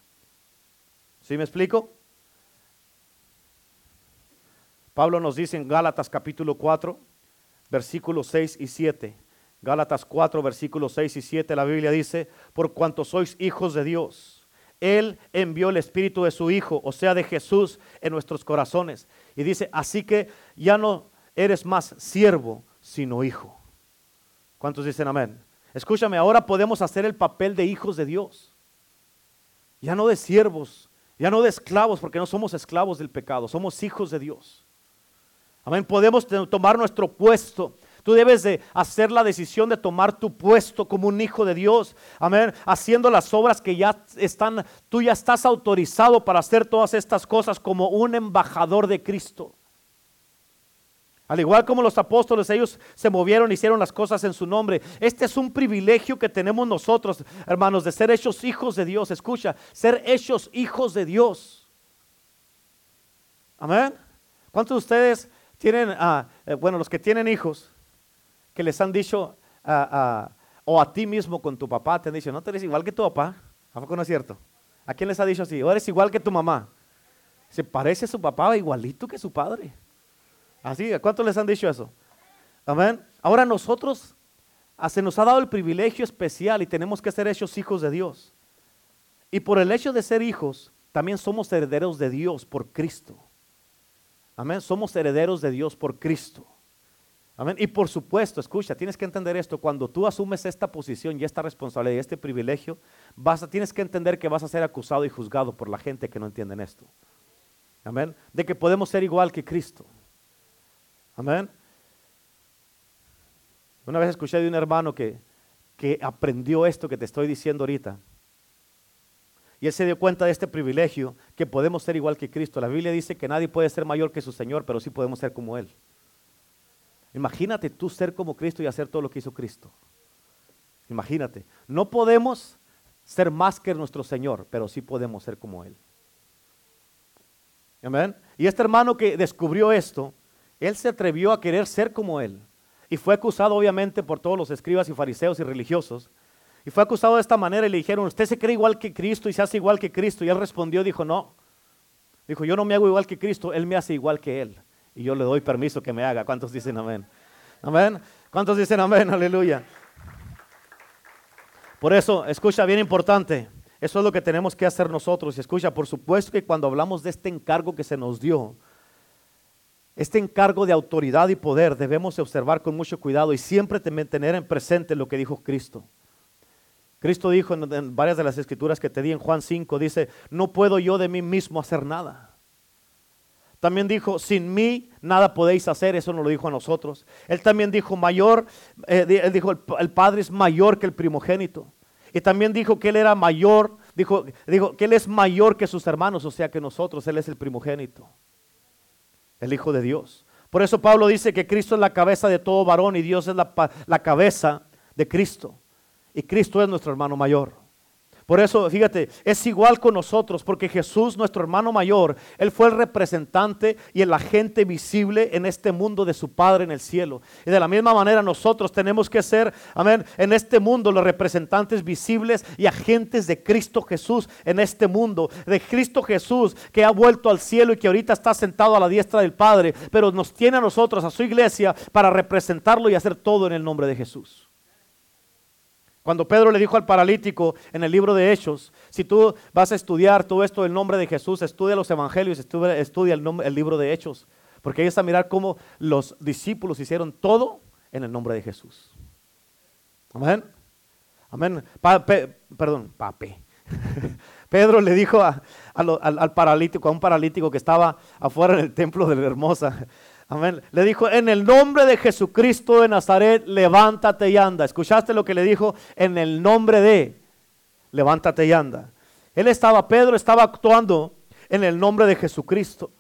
¿Sí me explico? Pablo nos dice en Gálatas capítulo 4, versículos 6 y 7. Gálatas 4, versículos 6 y 7, la Biblia dice, por cuanto sois hijos de Dios, Él envió el Espíritu de su Hijo, o sea, de Jesús, en nuestros corazones. Y dice, así que ya no eres más siervo, sino hijo. ¿Cuántos dicen amén? Escúchame, ahora podemos hacer el papel de hijos de Dios. Ya no de siervos, ya no de esclavos, porque no somos esclavos del pecado, somos hijos de Dios. Amén. Podemos tomar nuestro puesto. Tú debes de hacer la decisión de tomar tu puesto como un hijo de Dios. Amén. Haciendo las obras que ya están, tú ya estás autorizado para hacer todas estas cosas como un embajador de Cristo. Al igual como los apóstoles, ellos se movieron, hicieron las cosas en su nombre. Este es un privilegio que tenemos nosotros, hermanos, de ser hechos hijos de Dios. Escucha, ser hechos hijos de Dios. Amén. ¿Cuántos de ustedes tienen, ah, eh, bueno, los que tienen hijos, que les han dicho, ah, ah, o a ti mismo con tu papá, te han dicho, no, eres igual que tu papá? ¿A poco no es cierto? ¿A quién les ha dicho así? O eres igual que tu mamá. Se parece a su papá igualito que su padre. Así, ¿a cuántos les han dicho eso? Amén. Ahora nosotros ah, se nos ha dado el privilegio especial y tenemos que ser hechos hijos de Dios. Y por el hecho de ser hijos, también somos herederos de Dios por Cristo. Amén. Somos herederos de Dios por Cristo. Amén. Y por supuesto, escucha, tienes que entender esto. Cuando tú asumes esta posición y esta responsabilidad y este privilegio, vas tienes que entender que vas a ser acusado y juzgado por la gente que no entienden esto. Amén. De que podemos ser igual que Cristo. Amén. Una vez escuché de un hermano que, que aprendió esto que te estoy diciendo ahorita. Y él se dio cuenta de este privilegio, que podemos ser igual que Cristo. La Biblia dice que nadie puede ser mayor que su Señor, pero sí podemos ser como Él. Imagínate tú ser como Cristo y hacer todo lo que hizo Cristo. Imagínate. No podemos ser más que nuestro Señor, pero sí podemos ser como Él. Amén. Y este hermano que descubrió esto, Él se atrevió a querer ser como Él. Y fue acusado obviamente por todos los escribas y fariseos y religiosos. Y fue acusado de esta manera y le dijeron, usted se cree igual que Cristo y se hace igual que Cristo. Y él respondió, dijo, no. Dijo, yo no me hago igual que Cristo, Él me hace igual que Él. Y yo le doy permiso que me haga. ¿Cuántos dicen amén? Amén. ¿Cuántos dicen amén? Aleluya. Por eso, escucha, bien importante. Eso es lo que tenemos que hacer nosotros. Y escucha, por supuesto que cuando hablamos de este encargo que se nos dio, este encargo de autoridad y poder debemos observar con mucho cuidado y siempre tener en presente lo que dijo Cristo. Cristo dijo en, varias de las escrituras que te di en Juan 5, dice, no puedo yo de mí mismo hacer nada. También dijo, sin mí nada podéis hacer, eso nos lo dijo a nosotros. Él también dijo, mayor, eh, dijo, el, Padre es mayor que el primogénito. Y también dijo que Él era mayor, dijo, dijo que Él es mayor que sus hermanos, o sea que nosotros, Él es el primogénito el Hijo de Dios. Por eso Pablo dice que Cristo es la cabeza de todo varón y Dios es la, la cabeza de Cristo. Y Cristo es nuestro hermano mayor. Por eso, fíjate, es igual con nosotros, porque Jesús, nuestro hermano mayor, Él fue el representante y el agente visible en este mundo de su Padre en el cielo. Y de la misma manera nosotros tenemos que ser, amén, en este mundo los representantes visibles y agentes de Cristo Jesús en este mundo. De Cristo Jesús que ha vuelto al cielo y que ahorita está sentado a la diestra del Padre, pero nos tiene a nosotros, a su iglesia, para representarlo y hacer todo en el nombre de Jesús. Cuando Pedro le dijo al paralítico en el libro de Hechos, si tú vas a estudiar todo esto del nombre de Jesús, estudia los evangelios, estudia, el, el, libro de Hechos, porque ahí está a mirar cómo los discípulos hicieron todo en el nombre de Jesús. Amén. Amén. perdón, pape. Pedro le dijo al, paralítico, a un paralítico que estaba afuera en el templo de la hermosa, Amén. Le dijo, en el nombre de Jesucristo de Nazaret, levántate y anda. ¿Escuchaste lo que le dijo? En el nombre de, levántate y anda. Él estaba, Pedro estaba actuando en el nombre de Jesucristo.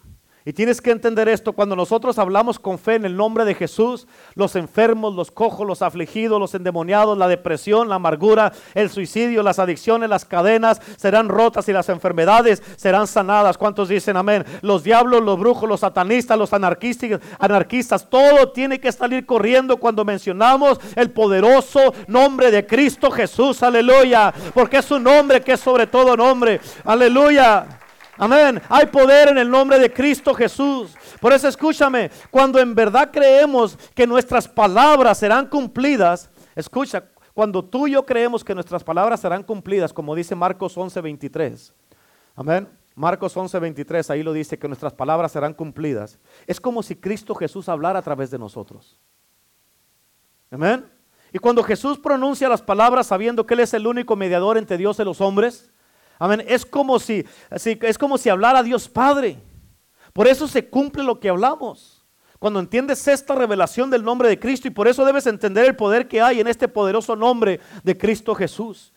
Y tienes que entender esto, cuando nosotros hablamos con fe en el nombre de Jesús, los enfermos, los cojos, los afligidos, los endemoniados, la depresión, la amargura, el suicidio, las adicciones, las cadenas serán rotas y las enfermedades serán sanadas. ¿Cuántos dicen amén? Los diablos, los brujos, los satanistas, los anarquistas, anarquistas, todo tiene que salir corriendo cuando mencionamos el poderoso nombre de Cristo Jesús, aleluya, porque es un nombre que es sobre todo nombre, aleluya. Amén. Hay poder en el nombre de Cristo Jesús. Por eso escúchame, cuando en verdad creemos que nuestras palabras serán cumplidas, escucha, cuando tú y yo creemos que nuestras palabras serán cumplidas, como dice Marcos 11:23. Amén. Marcos 11:23, ahí lo dice que nuestras palabras serán cumplidas. Es como si Cristo Jesús hablara a través de nosotros. Amén. Y cuando Jesús pronuncia las palabras sabiendo que Él es el único mediador entre Dios y los hombres, Amén. Es como si, es como si hablara Dios Padre. Por eso se cumple lo que hablamos. Cuando entiendes esta revelación del nombre de Cristo y por eso debes entender el poder que hay en este poderoso nombre de Cristo Jesús.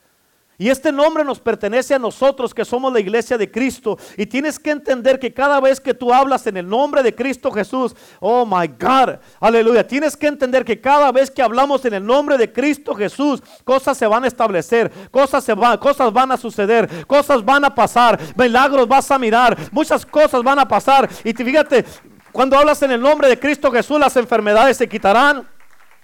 Y este nombre nos pertenece a nosotros que somos la iglesia de Cristo. Y tienes que entender que cada vez que tú hablas en el nombre de Cristo Jesús, oh my God, aleluya, tienes que entender que cada vez que hablamos en el nombre de Cristo Jesús, cosas se van a establecer, cosas, se van, cosas van a suceder, cosas van a pasar, milagros vas a mirar, muchas cosas van a pasar. Y fíjate, cuando hablas en el nombre de Cristo Jesús, las enfermedades se quitarán.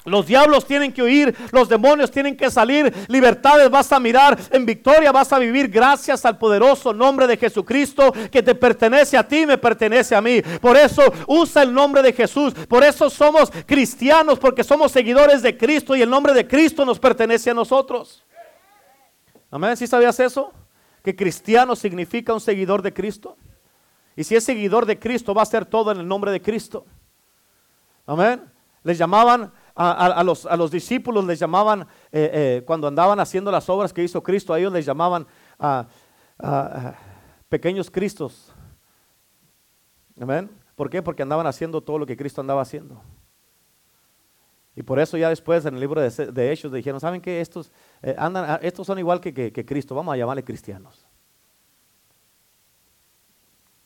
Los diablos tienen que huir, los demonios tienen que salir, libertades vas a mirar, en victoria vas a vivir gracias al poderoso nombre de Jesucristo que te pertenece a ti, me pertenece a mí. Por eso usa el nombre de Jesús, por eso somos cristianos, porque somos seguidores de Cristo y el nombre de Cristo nos pertenece a nosotros. Amén, ¿sí sabías eso? Que cristiano significa un seguidor de Cristo. Y si es seguidor de Cristo, va a hacer todo en el nombre de Cristo. Amén. Les llamaban a, los, a, los, discípulos les llamaban, eh, eh, cuando andaban haciendo las obras que hizo Cristo, a ellos les llamaban pequeños Cristos. Amén. ¿Por qué? Porque andaban haciendo todo lo que Cristo andaba haciendo. Y por eso ya después en el libro de, de Hechos dijeron, ¿saben qué? Estos, eh, andan, ah, estos son igual que, que Cristo, vamos a llamarle cristianos.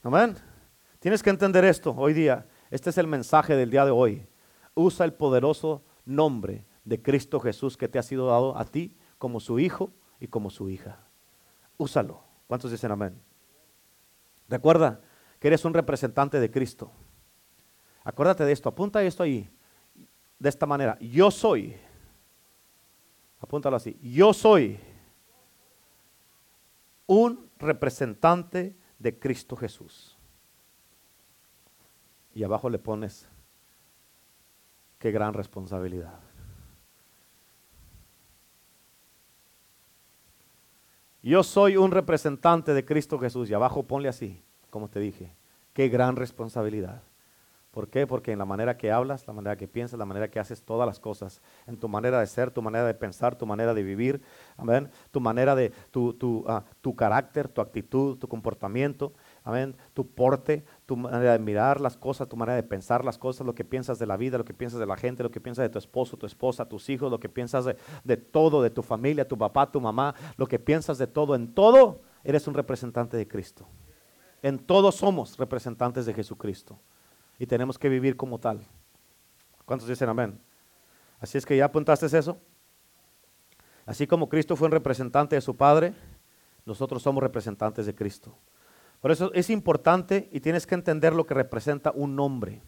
Amén. Tienes que entender esto hoy día. Este es el mensaje del día de hoy usa el poderoso nombre de Cristo Jesús que te ha sido dado a ti como su hijo y como su hija. Úsalo. ¿Cuántos dicen amén? Recuerda que eres un representante de Cristo. Acuérdate de esto, apunta esto ahí. De esta manera, yo soy. Apúntalo así. Yo soy un representante de Cristo Jesús. Y abajo le pones, qué gran responsabilidad. Yo soy un representante de Cristo Jesús. Y abajo ponle así, como te dije, qué gran responsabilidad. ¿Por qué? Porque en la manera que hablas, la manera que piensas, la manera que haces todas las cosas, en tu manera de ser, tu manera de pensar, tu manera de vivir, amén, tu manera de, tu, tu, ah, tu carácter, tu actitud, tu comportamiento, amén, tu porte, tu manera de mirar las cosas, tu manera de pensar las cosas, lo que piensas de la vida, lo que piensas de la gente, lo que piensas de tu esposo, tu esposa, tus hijos, lo que piensas de, de todo, de tu familia, tu papá, tu mamá, lo que piensas de todo, en todo eres un representante de Cristo. En todo somos representantes de Jesucristo y tenemos que vivir como tal. ¿Cuántos dicen amén? Así es que ya apuntaste eso. Así como Cristo fue un representante de su Padre, nosotros somos representantes de Cristo. Por eso es importante y tienes que entender lo que representa un nombre.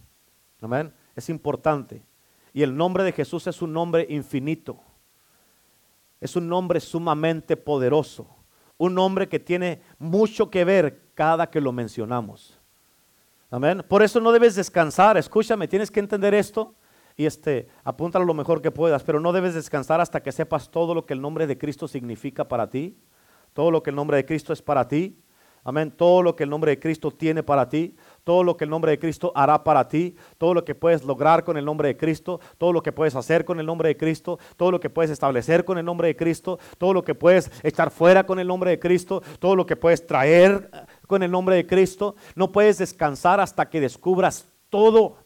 Amén. Es importante. Y el nombre de Jesús es un nombre infinito. Es un nombre sumamente poderoso. Un nombre que tiene mucho que ver cada que lo mencionamos. Amén. Por eso no debes descansar. Escúchame, tienes que entender esto y este, apúntalo lo mejor que puedas, pero no debes descansar hasta que sepas todo lo que el nombre de Cristo significa para ti, todo lo que el nombre de Cristo es para ti. Amén. Todo lo que el nombre de Cristo tiene para ti, todo lo que el nombre de Cristo hará para ti, todo lo que puedes lograr con el nombre de Cristo, todo lo que puedes hacer con el nombre de Cristo, todo lo que puedes establecer con el nombre de Cristo, todo lo que puedes echar fuera con el nombre de Cristo, todo lo que puedes traer con el nombre de Cristo. No puedes descansar hasta que descubras todo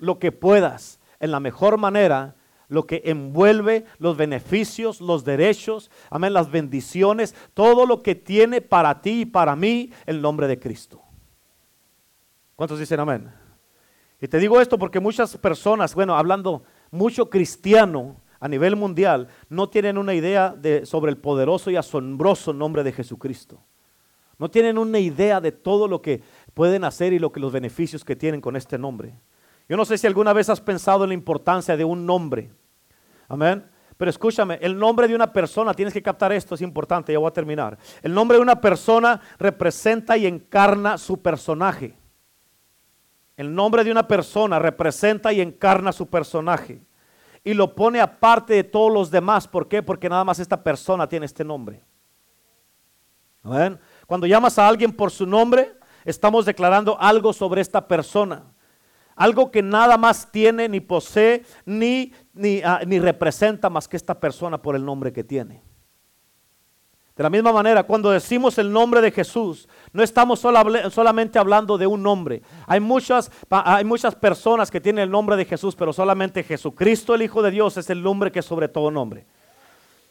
lo que puedas en la mejor manera, lo que envuelve los beneficios, los derechos, amén, las bendiciones, todo lo que tiene para ti y para mí el nombre de Cristo. ¿Cuántos dicen amén? Y te digo esto porque muchas personas, bueno, hablando mucho cristiano a nivel mundial, no tienen una idea de, sobre el poderoso y asombroso nombre de Jesucristo. No tienen una idea de todo lo que pueden hacer y lo que los beneficios que tienen con este nombre. Yo no sé si alguna vez has pensado en la importancia de un nombre. Amén. Pero escúchame, el nombre de una persona, tienes que captar esto, es importante, ya voy a terminar. El nombre de una persona representa y encarna su personaje. El nombre de una persona representa y encarna su personaje. Y lo pone aparte de todos los demás. ¿Por qué? Porque nada más esta persona tiene este nombre. Amén. Cuando llamas a alguien por su nombre, estamos declarando algo sobre esta persona. Algo que nada más tiene, ni posee, ni, ni, ah, ni representa más que esta persona por el nombre que tiene. De la misma manera, cuando decimos el nombre de Jesús, no estamos solamente hablando de un nombre. Hay muchas, hay muchas personas que tienen el nombre de Jesús, pero solamente Jesucristo, el Hijo de Dios, es el nombre que es sobre todo nombre.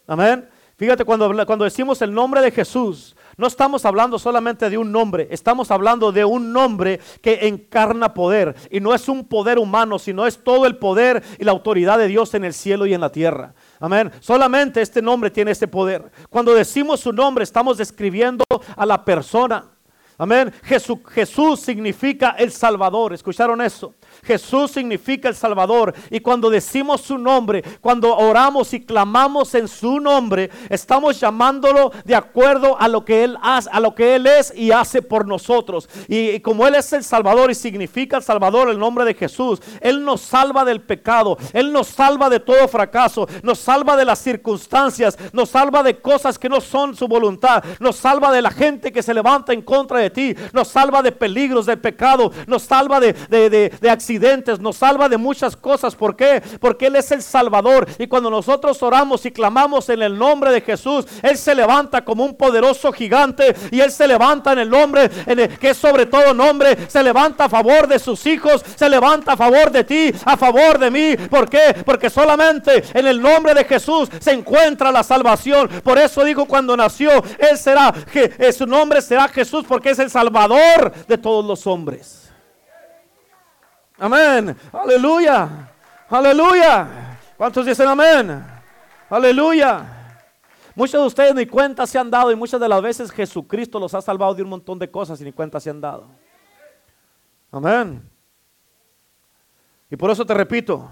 Amén. Fíjate, cuando, cuando decimos el nombre de Jesús, no estamos hablando solamente de un nombre, estamos hablando de un nombre que encarna poder. Y no es un poder humano, sino es todo el poder y la autoridad de Dios en el cielo y en la tierra. Amén. Solamente este nombre tiene ese poder. Cuando decimos su nombre, estamos describiendo a la persona. Amén. Jesús, Jesús significa el Salvador. ¿Escucharon eso? Jesús significa el Salvador. Y cuando decimos su nombre, cuando oramos y clamamos en su nombre, estamos llamándolo de acuerdo a lo que Él hace, a lo que Él es y hace por nosotros. Y, como Él es el Salvador y significa el Salvador el nombre de Jesús, Él nos salva del pecado, Él nos salva de todo fracaso, nos salva de las circunstancias, nos salva de cosas que no son su voluntad, nos salva de la gente que se levanta en contra de ti, nos salva de peligros, de pecado, nos salva de, de, de accidentes nos salva de muchas cosas. ¿Por qué? Porque Él es el Salvador. Y cuando nosotros oramos y clamamos en el nombre de Jesús, Él se levanta como un poderoso gigante y Él se levanta en el nombre que es sobre todo nombre, se levanta a favor de sus hijos, se levanta a favor de ti, a favor de mí. ¿Por qué? Porque solamente en el nombre de Jesús se encuentra la salvación. Por eso digo cuando nació, Él será, que su nombre será Jesús porque es el Salvador de todos los hombres. Amén. Aleluya. Aleluya. ¿Cuántos dicen amén? Aleluya. Muchos de ustedes ni cuenta se han dado y muchas de las veces Jesucristo los ha salvado de un montón de cosas y ni cuenta se han dado. Amén. Y por eso te repito,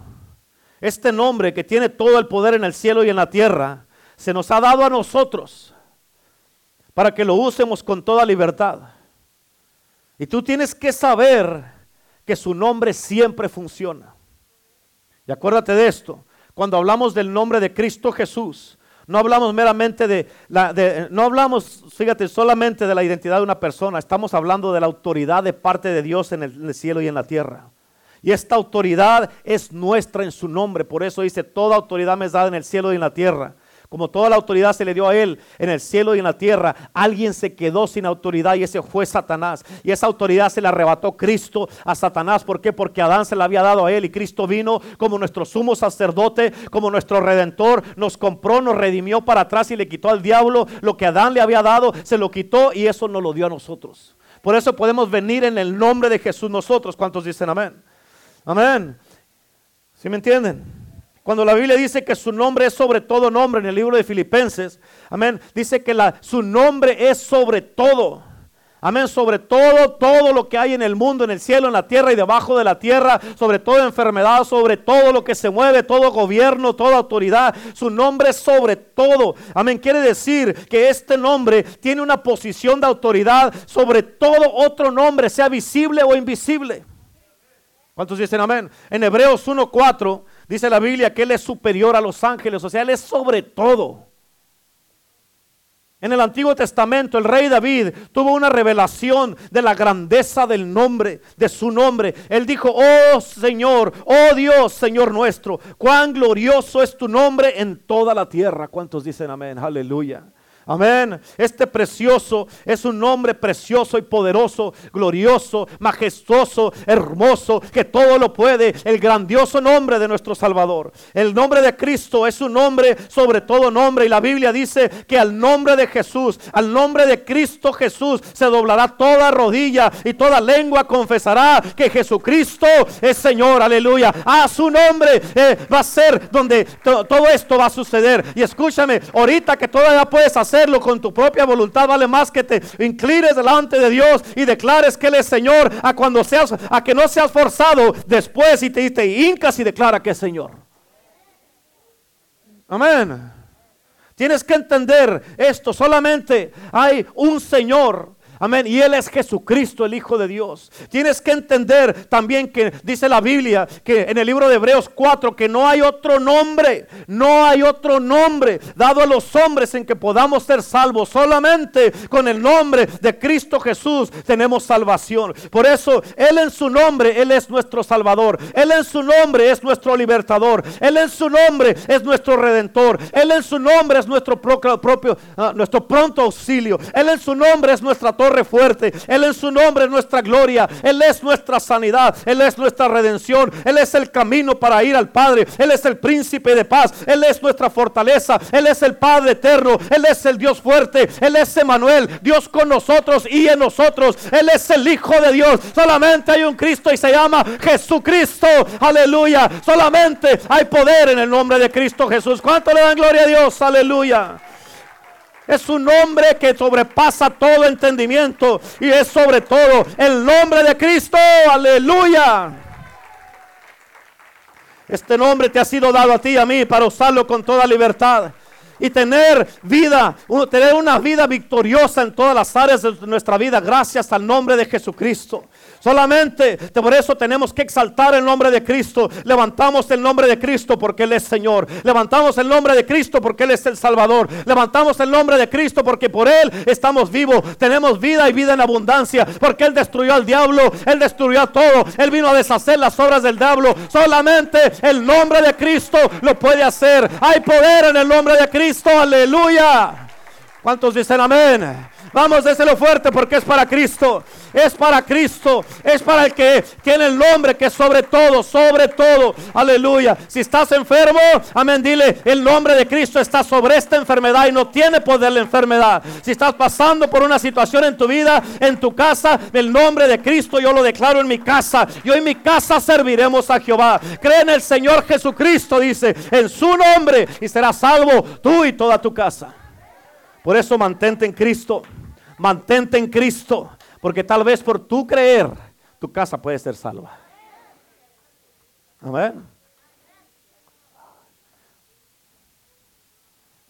este nombre que tiene todo el poder en el cielo y en la tierra, se nos ha dado a nosotros para que lo usemos con toda libertad. Y tú tienes que saber que su nombre siempre funciona. Y acuérdate de esto, cuando hablamos del nombre de Cristo Jesús, no hablamos meramente de, la, no hablamos, fíjate, solamente de la identidad de una persona, estamos hablando de la autoridad de parte de Dios en el, en el cielo y en la tierra. Y esta autoridad es nuestra en su nombre, por eso dice, toda autoridad me es dada en el cielo y en la tierra. Como toda la autoridad se le dio a él en el cielo y en la tierra, alguien se quedó sin autoridad y ese fue Satanás. Y esa autoridad se le arrebató Cristo a Satanás. ¿Por qué? Porque Adán se la había dado a él y Cristo vino como nuestro sumo sacerdote, como nuestro redentor, nos compró, nos redimió para atrás y le quitó al diablo lo que Adán le había dado, se lo quitó y eso nos lo dio a nosotros. Por eso podemos venir en el nombre de Jesús nosotros. ¿Cuántos dicen amén? Amén. ¿Sí me entienden? Cuando la Biblia dice que su nombre es sobre todo nombre en el libro de Filipenses, amén, dice que su nombre es sobre todo. Amén, sobre todo, todo lo que hay en el mundo, en el cielo, en la tierra y debajo de la tierra, sobre toda enfermedad, sobre todo lo que se mueve, todo gobierno, toda autoridad, su nombre es sobre todo. Amén, quiere decir que este nombre tiene una posición de autoridad sobre todo otro nombre, sea visible o invisible. ¿Cuántos dicen amén? En Hebreos 1.4 dice la Biblia que Él es superior a los ángeles, o sea, Él es sobre todo. En el Antiguo Testamento el rey David tuvo una revelación de la grandeza del nombre, de su nombre. Él dijo, oh Señor, oh Dios, Señor nuestro, cuán glorioso es tu nombre en toda la tierra. ¿Cuántos dicen amén? Aleluya. Amén. Este precioso es un nombre precioso y poderoso, glorioso, majestuoso, hermoso, que todo lo puede. El grandioso nombre de nuestro Salvador. El nombre de Cristo es un nombre sobre todo nombre. Y la Biblia dice que al nombre de Jesús, al nombre de Cristo Jesús, se doblará toda rodilla y toda lengua confesará que Jesucristo es Señor. Aleluya. A su nombre eh, va a ser donde todo esto va a suceder. Y escúchame, ahorita que todavía puedes hacer hacerlo con tu propia voluntad vale más que te inclines delante de Dios y declares que Él es Señor a cuando seas, a que no seas forzado después y te, te hincas y declara que es Señor. Amén. Tienes que entender esto. Solamente hay un Señor Amén. Y Él es Jesucristo, el Hijo de Dios. Tienes que entender también que dice la Biblia, que en el libro de Hebreos 4, que no hay otro nombre, no hay otro nombre dado a los hombres en que podamos ser salvos. Solamente con el nombre de Cristo Jesús tenemos salvación. Por eso Él en su nombre, Él es nuestro Salvador. Él en su nombre es nuestro libertador. Él en su nombre es nuestro redentor. Él en su nombre es nuestro propio, ah, nuestro pronto auxilio. Él en su nombre es nuestra fuerte. Él en su nombre es nuestra gloria. Él es nuestra sanidad. Él es nuestra redención. Él es el camino para ir al Padre. Él es el príncipe de paz. Él es nuestra fortaleza. Él es el Padre eterno. Él es el Dios fuerte. Él es Emanuel, Dios con nosotros y en nosotros. Él es el Hijo de Dios. Solamente hay un Cristo y se llama Jesucristo. Aleluya. Solamente hay poder en el nombre de Cristo Jesús. ¿Cuánto le dan gloria a Dios? Aleluya. Es un nombre que sobrepasa todo entendimiento y es sobre todo el nombre de Cristo. Aleluya. Este nombre te ha sido dado a ti y a mí para usarlo con toda libertad y tener vida, tener una vida victoriosa en todas las áreas de nuestra vida gracias al nombre de Jesucristo. Solamente por eso tenemos que exaltar el nombre de Cristo. Levantamos el nombre de Cristo porque Él es Señor. Levantamos el nombre de Cristo porque Él es el Salvador. Levantamos el nombre de Cristo porque por Él estamos vivos. Tenemos vida y vida en abundancia. Porque Él destruyó al diablo. Él destruyó todo. Él vino a deshacer las obras del diablo. Solamente el nombre de Cristo lo puede hacer. Hay poder en el nombre de Cristo. Aleluya. ¿Cuántos dicen amén? Vamos, déselo fuerte porque es para Cristo. Es para Cristo. Es para el que tiene el nombre que sobre todo, sobre todo. Aleluya. Si estás enfermo, amén, dile, el nombre de Cristo está sobre esta enfermedad y no tiene poder la enfermedad. Si estás pasando por una situación en tu vida, en tu casa, el nombre de Cristo yo lo declaro en mi casa. Yo en mi casa serviremos a Jehová. Cree en el Señor Jesucristo, dice, en su nombre y serás salvo tú y toda tu casa. Por eso mantente en Cristo. Mantente en Cristo, porque tal vez por tu creer, tu casa puede ser salva. Amén.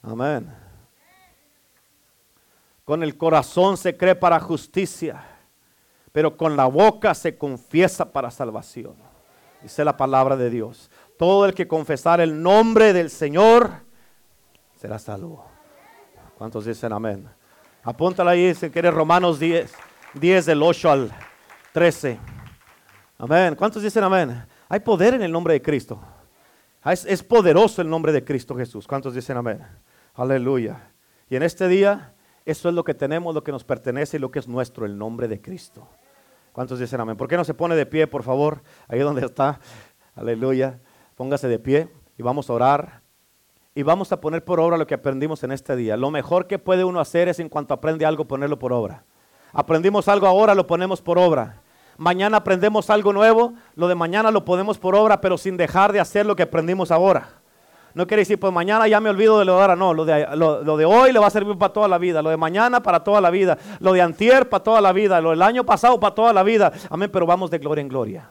Amén. Con el corazón se cree para justicia, pero con la boca se confiesa para salvación. Dice la palabra de Dios. Todo el que confesar el nombre del Señor será salvo. ¿Cuántos dicen amén? Apúntala ahí, si quieres, Romanos 10, 10 del 8 al 13. Amén. ¿Cuántos dicen amén? Hay poder en el nombre de Cristo. Es, es, poderoso el nombre de Cristo Jesús. ¿Cuántos dicen amén? Aleluya. Y en este día, eso es lo que tenemos, lo que nos pertenece y lo que es nuestro, el nombre de Cristo. ¿Cuántos dicen amén? ¿Por qué no se pone de pie, por favor? Ahí donde está. Aleluya. Póngase de pie y vamos a orar. Y vamos a poner por obra lo que aprendimos en este día. Lo mejor que puede uno hacer es en cuanto aprende algo, ponerlo por obra. Aprendimos algo ahora, lo ponemos por obra. Mañana aprendemos algo nuevo, lo de mañana lo ponemos por obra, pero sin dejar de hacer lo que aprendimos ahora. No quiere decir, pues mañana ya me olvido de lo de ahora, no, lo de, lo, de hoy le va a servir para toda la vida, lo de mañana para toda la vida, lo de antier para toda la vida, lo del año pasado para toda la vida. Amén, pero vamos de gloria en gloria.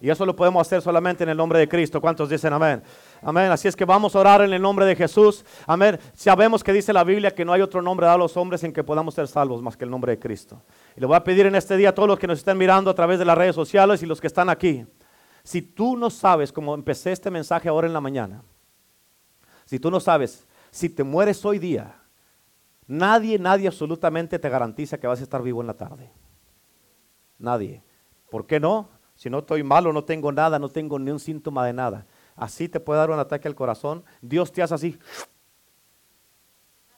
Y eso lo podemos hacer solamente en el nombre de Cristo. ¿Cuántos dicen amén? Amén. Así es que vamos a orar en el nombre de Jesús. Amén. Sabemos que dice la Biblia que no hay otro nombre dado a los hombres en que podamos ser salvos más que el nombre de Cristo. Y le voy a pedir en este día a todos los que nos estén mirando a través de las redes sociales y los que están aquí. Si tú no sabes, como empecé este mensaje ahora en la mañana, si tú no sabes, si te mueres hoy día, nadie, nadie absolutamente te garantiza que vas a estar vivo en la tarde. Nadie. ¿Por qué no? Si no estoy malo, no tengo nada, no tengo ni un síntoma de nada. Así te puede dar un ataque al corazón. Dios te hace así.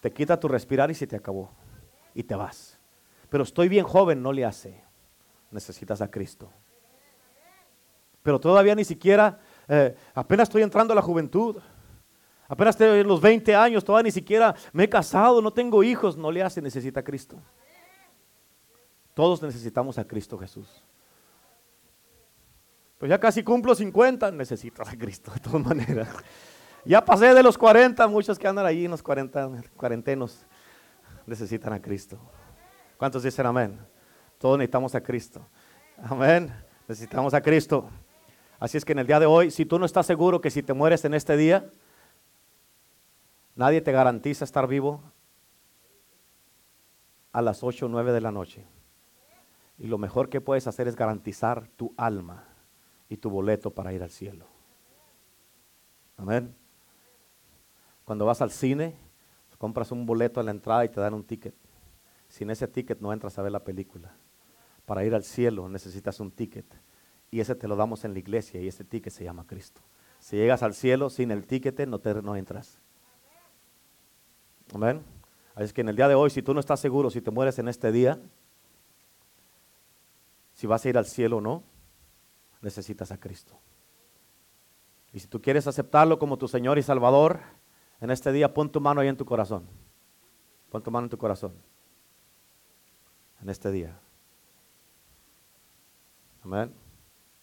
Te quita tu respirar y se te acabó. Y te vas. Pero estoy bien joven, no le hace. Necesitas a Cristo. Pero todavía ni siquiera, eh, apenas estoy entrando a la juventud. Apenas en los 20 años, todavía ni siquiera me he casado, no tengo hijos. No le hace, necesita a Cristo. Todos necesitamos a Cristo Jesús. Pues ya casi cumplo 50, necesitas a Cristo de todas maneras. Ya pasé de los 40, muchos que andan ahí en los 40, cuarentenos, necesitan a Cristo. ¿Cuántos dicen amén? Todos necesitamos a Cristo. Amén. Necesitamos a Cristo. Así es que en el día de hoy, si tú no estás seguro que si te mueres en este día, nadie te garantiza estar vivo a las 8 o 9 de la noche. Y lo mejor que puedes hacer es garantizar tu alma y tu boleto para ir al cielo. Amén. Cuando vas al cine, compras un boleto a la entrada y te dan un ticket. Sin ese ticket no entras a ver la película. Para ir al cielo necesitas un ticket. Y ese te lo damos en la iglesia y ese ticket se llama Cristo. Si llegas al cielo sin el ticket, no, te, no entras. Amén. Así que en el día de hoy, si tú no estás seguro si te mueres en este día, si vas a ir al cielo o no, necesitas a Cristo. Y si tú quieres aceptarlo como tu Señor y Salvador, en este día pon tu mano ahí en tu corazón. Pon tu mano en tu corazón. En este día. Amén.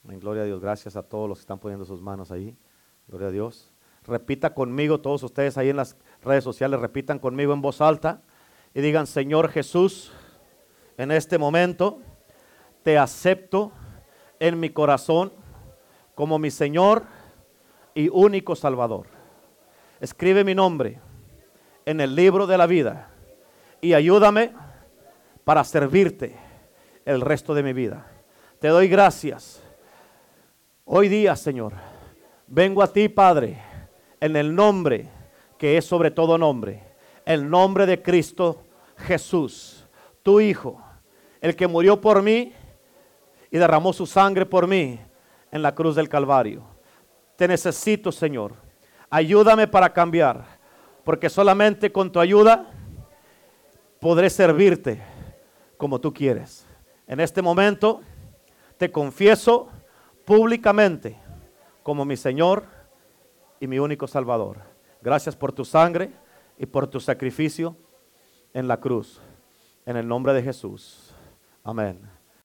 En gloria a Dios. Gracias a todos los que están poniendo sus manos ahí. Gloria a Dios. Repita conmigo, todos ustedes ahí en las redes sociales, repitan conmigo en voz alta y digan, Señor Jesús, en este momento te acepto en mi corazón como mi Señor y único Salvador. Escribe mi nombre en el libro de la vida y ayúdame para servirte el resto de mi vida. Te doy gracias. Hoy día, Señor, vengo a ti, Padre, en el nombre que es sobre todo nombre, el nombre de Cristo Jesús, tu Hijo, el que murió por mí y derramó su sangre por mí en la cruz del Calvario. Te necesito, Señor. Ayúdame para cambiar, porque solamente con tu ayuda podré servirte como tú quieres. En este momento te confieso públicamente como mi Señor y mi único Salvador. Gracias por tu sangre y por tu sacrificio en la cruz. En el nombre de Jesús. Amén.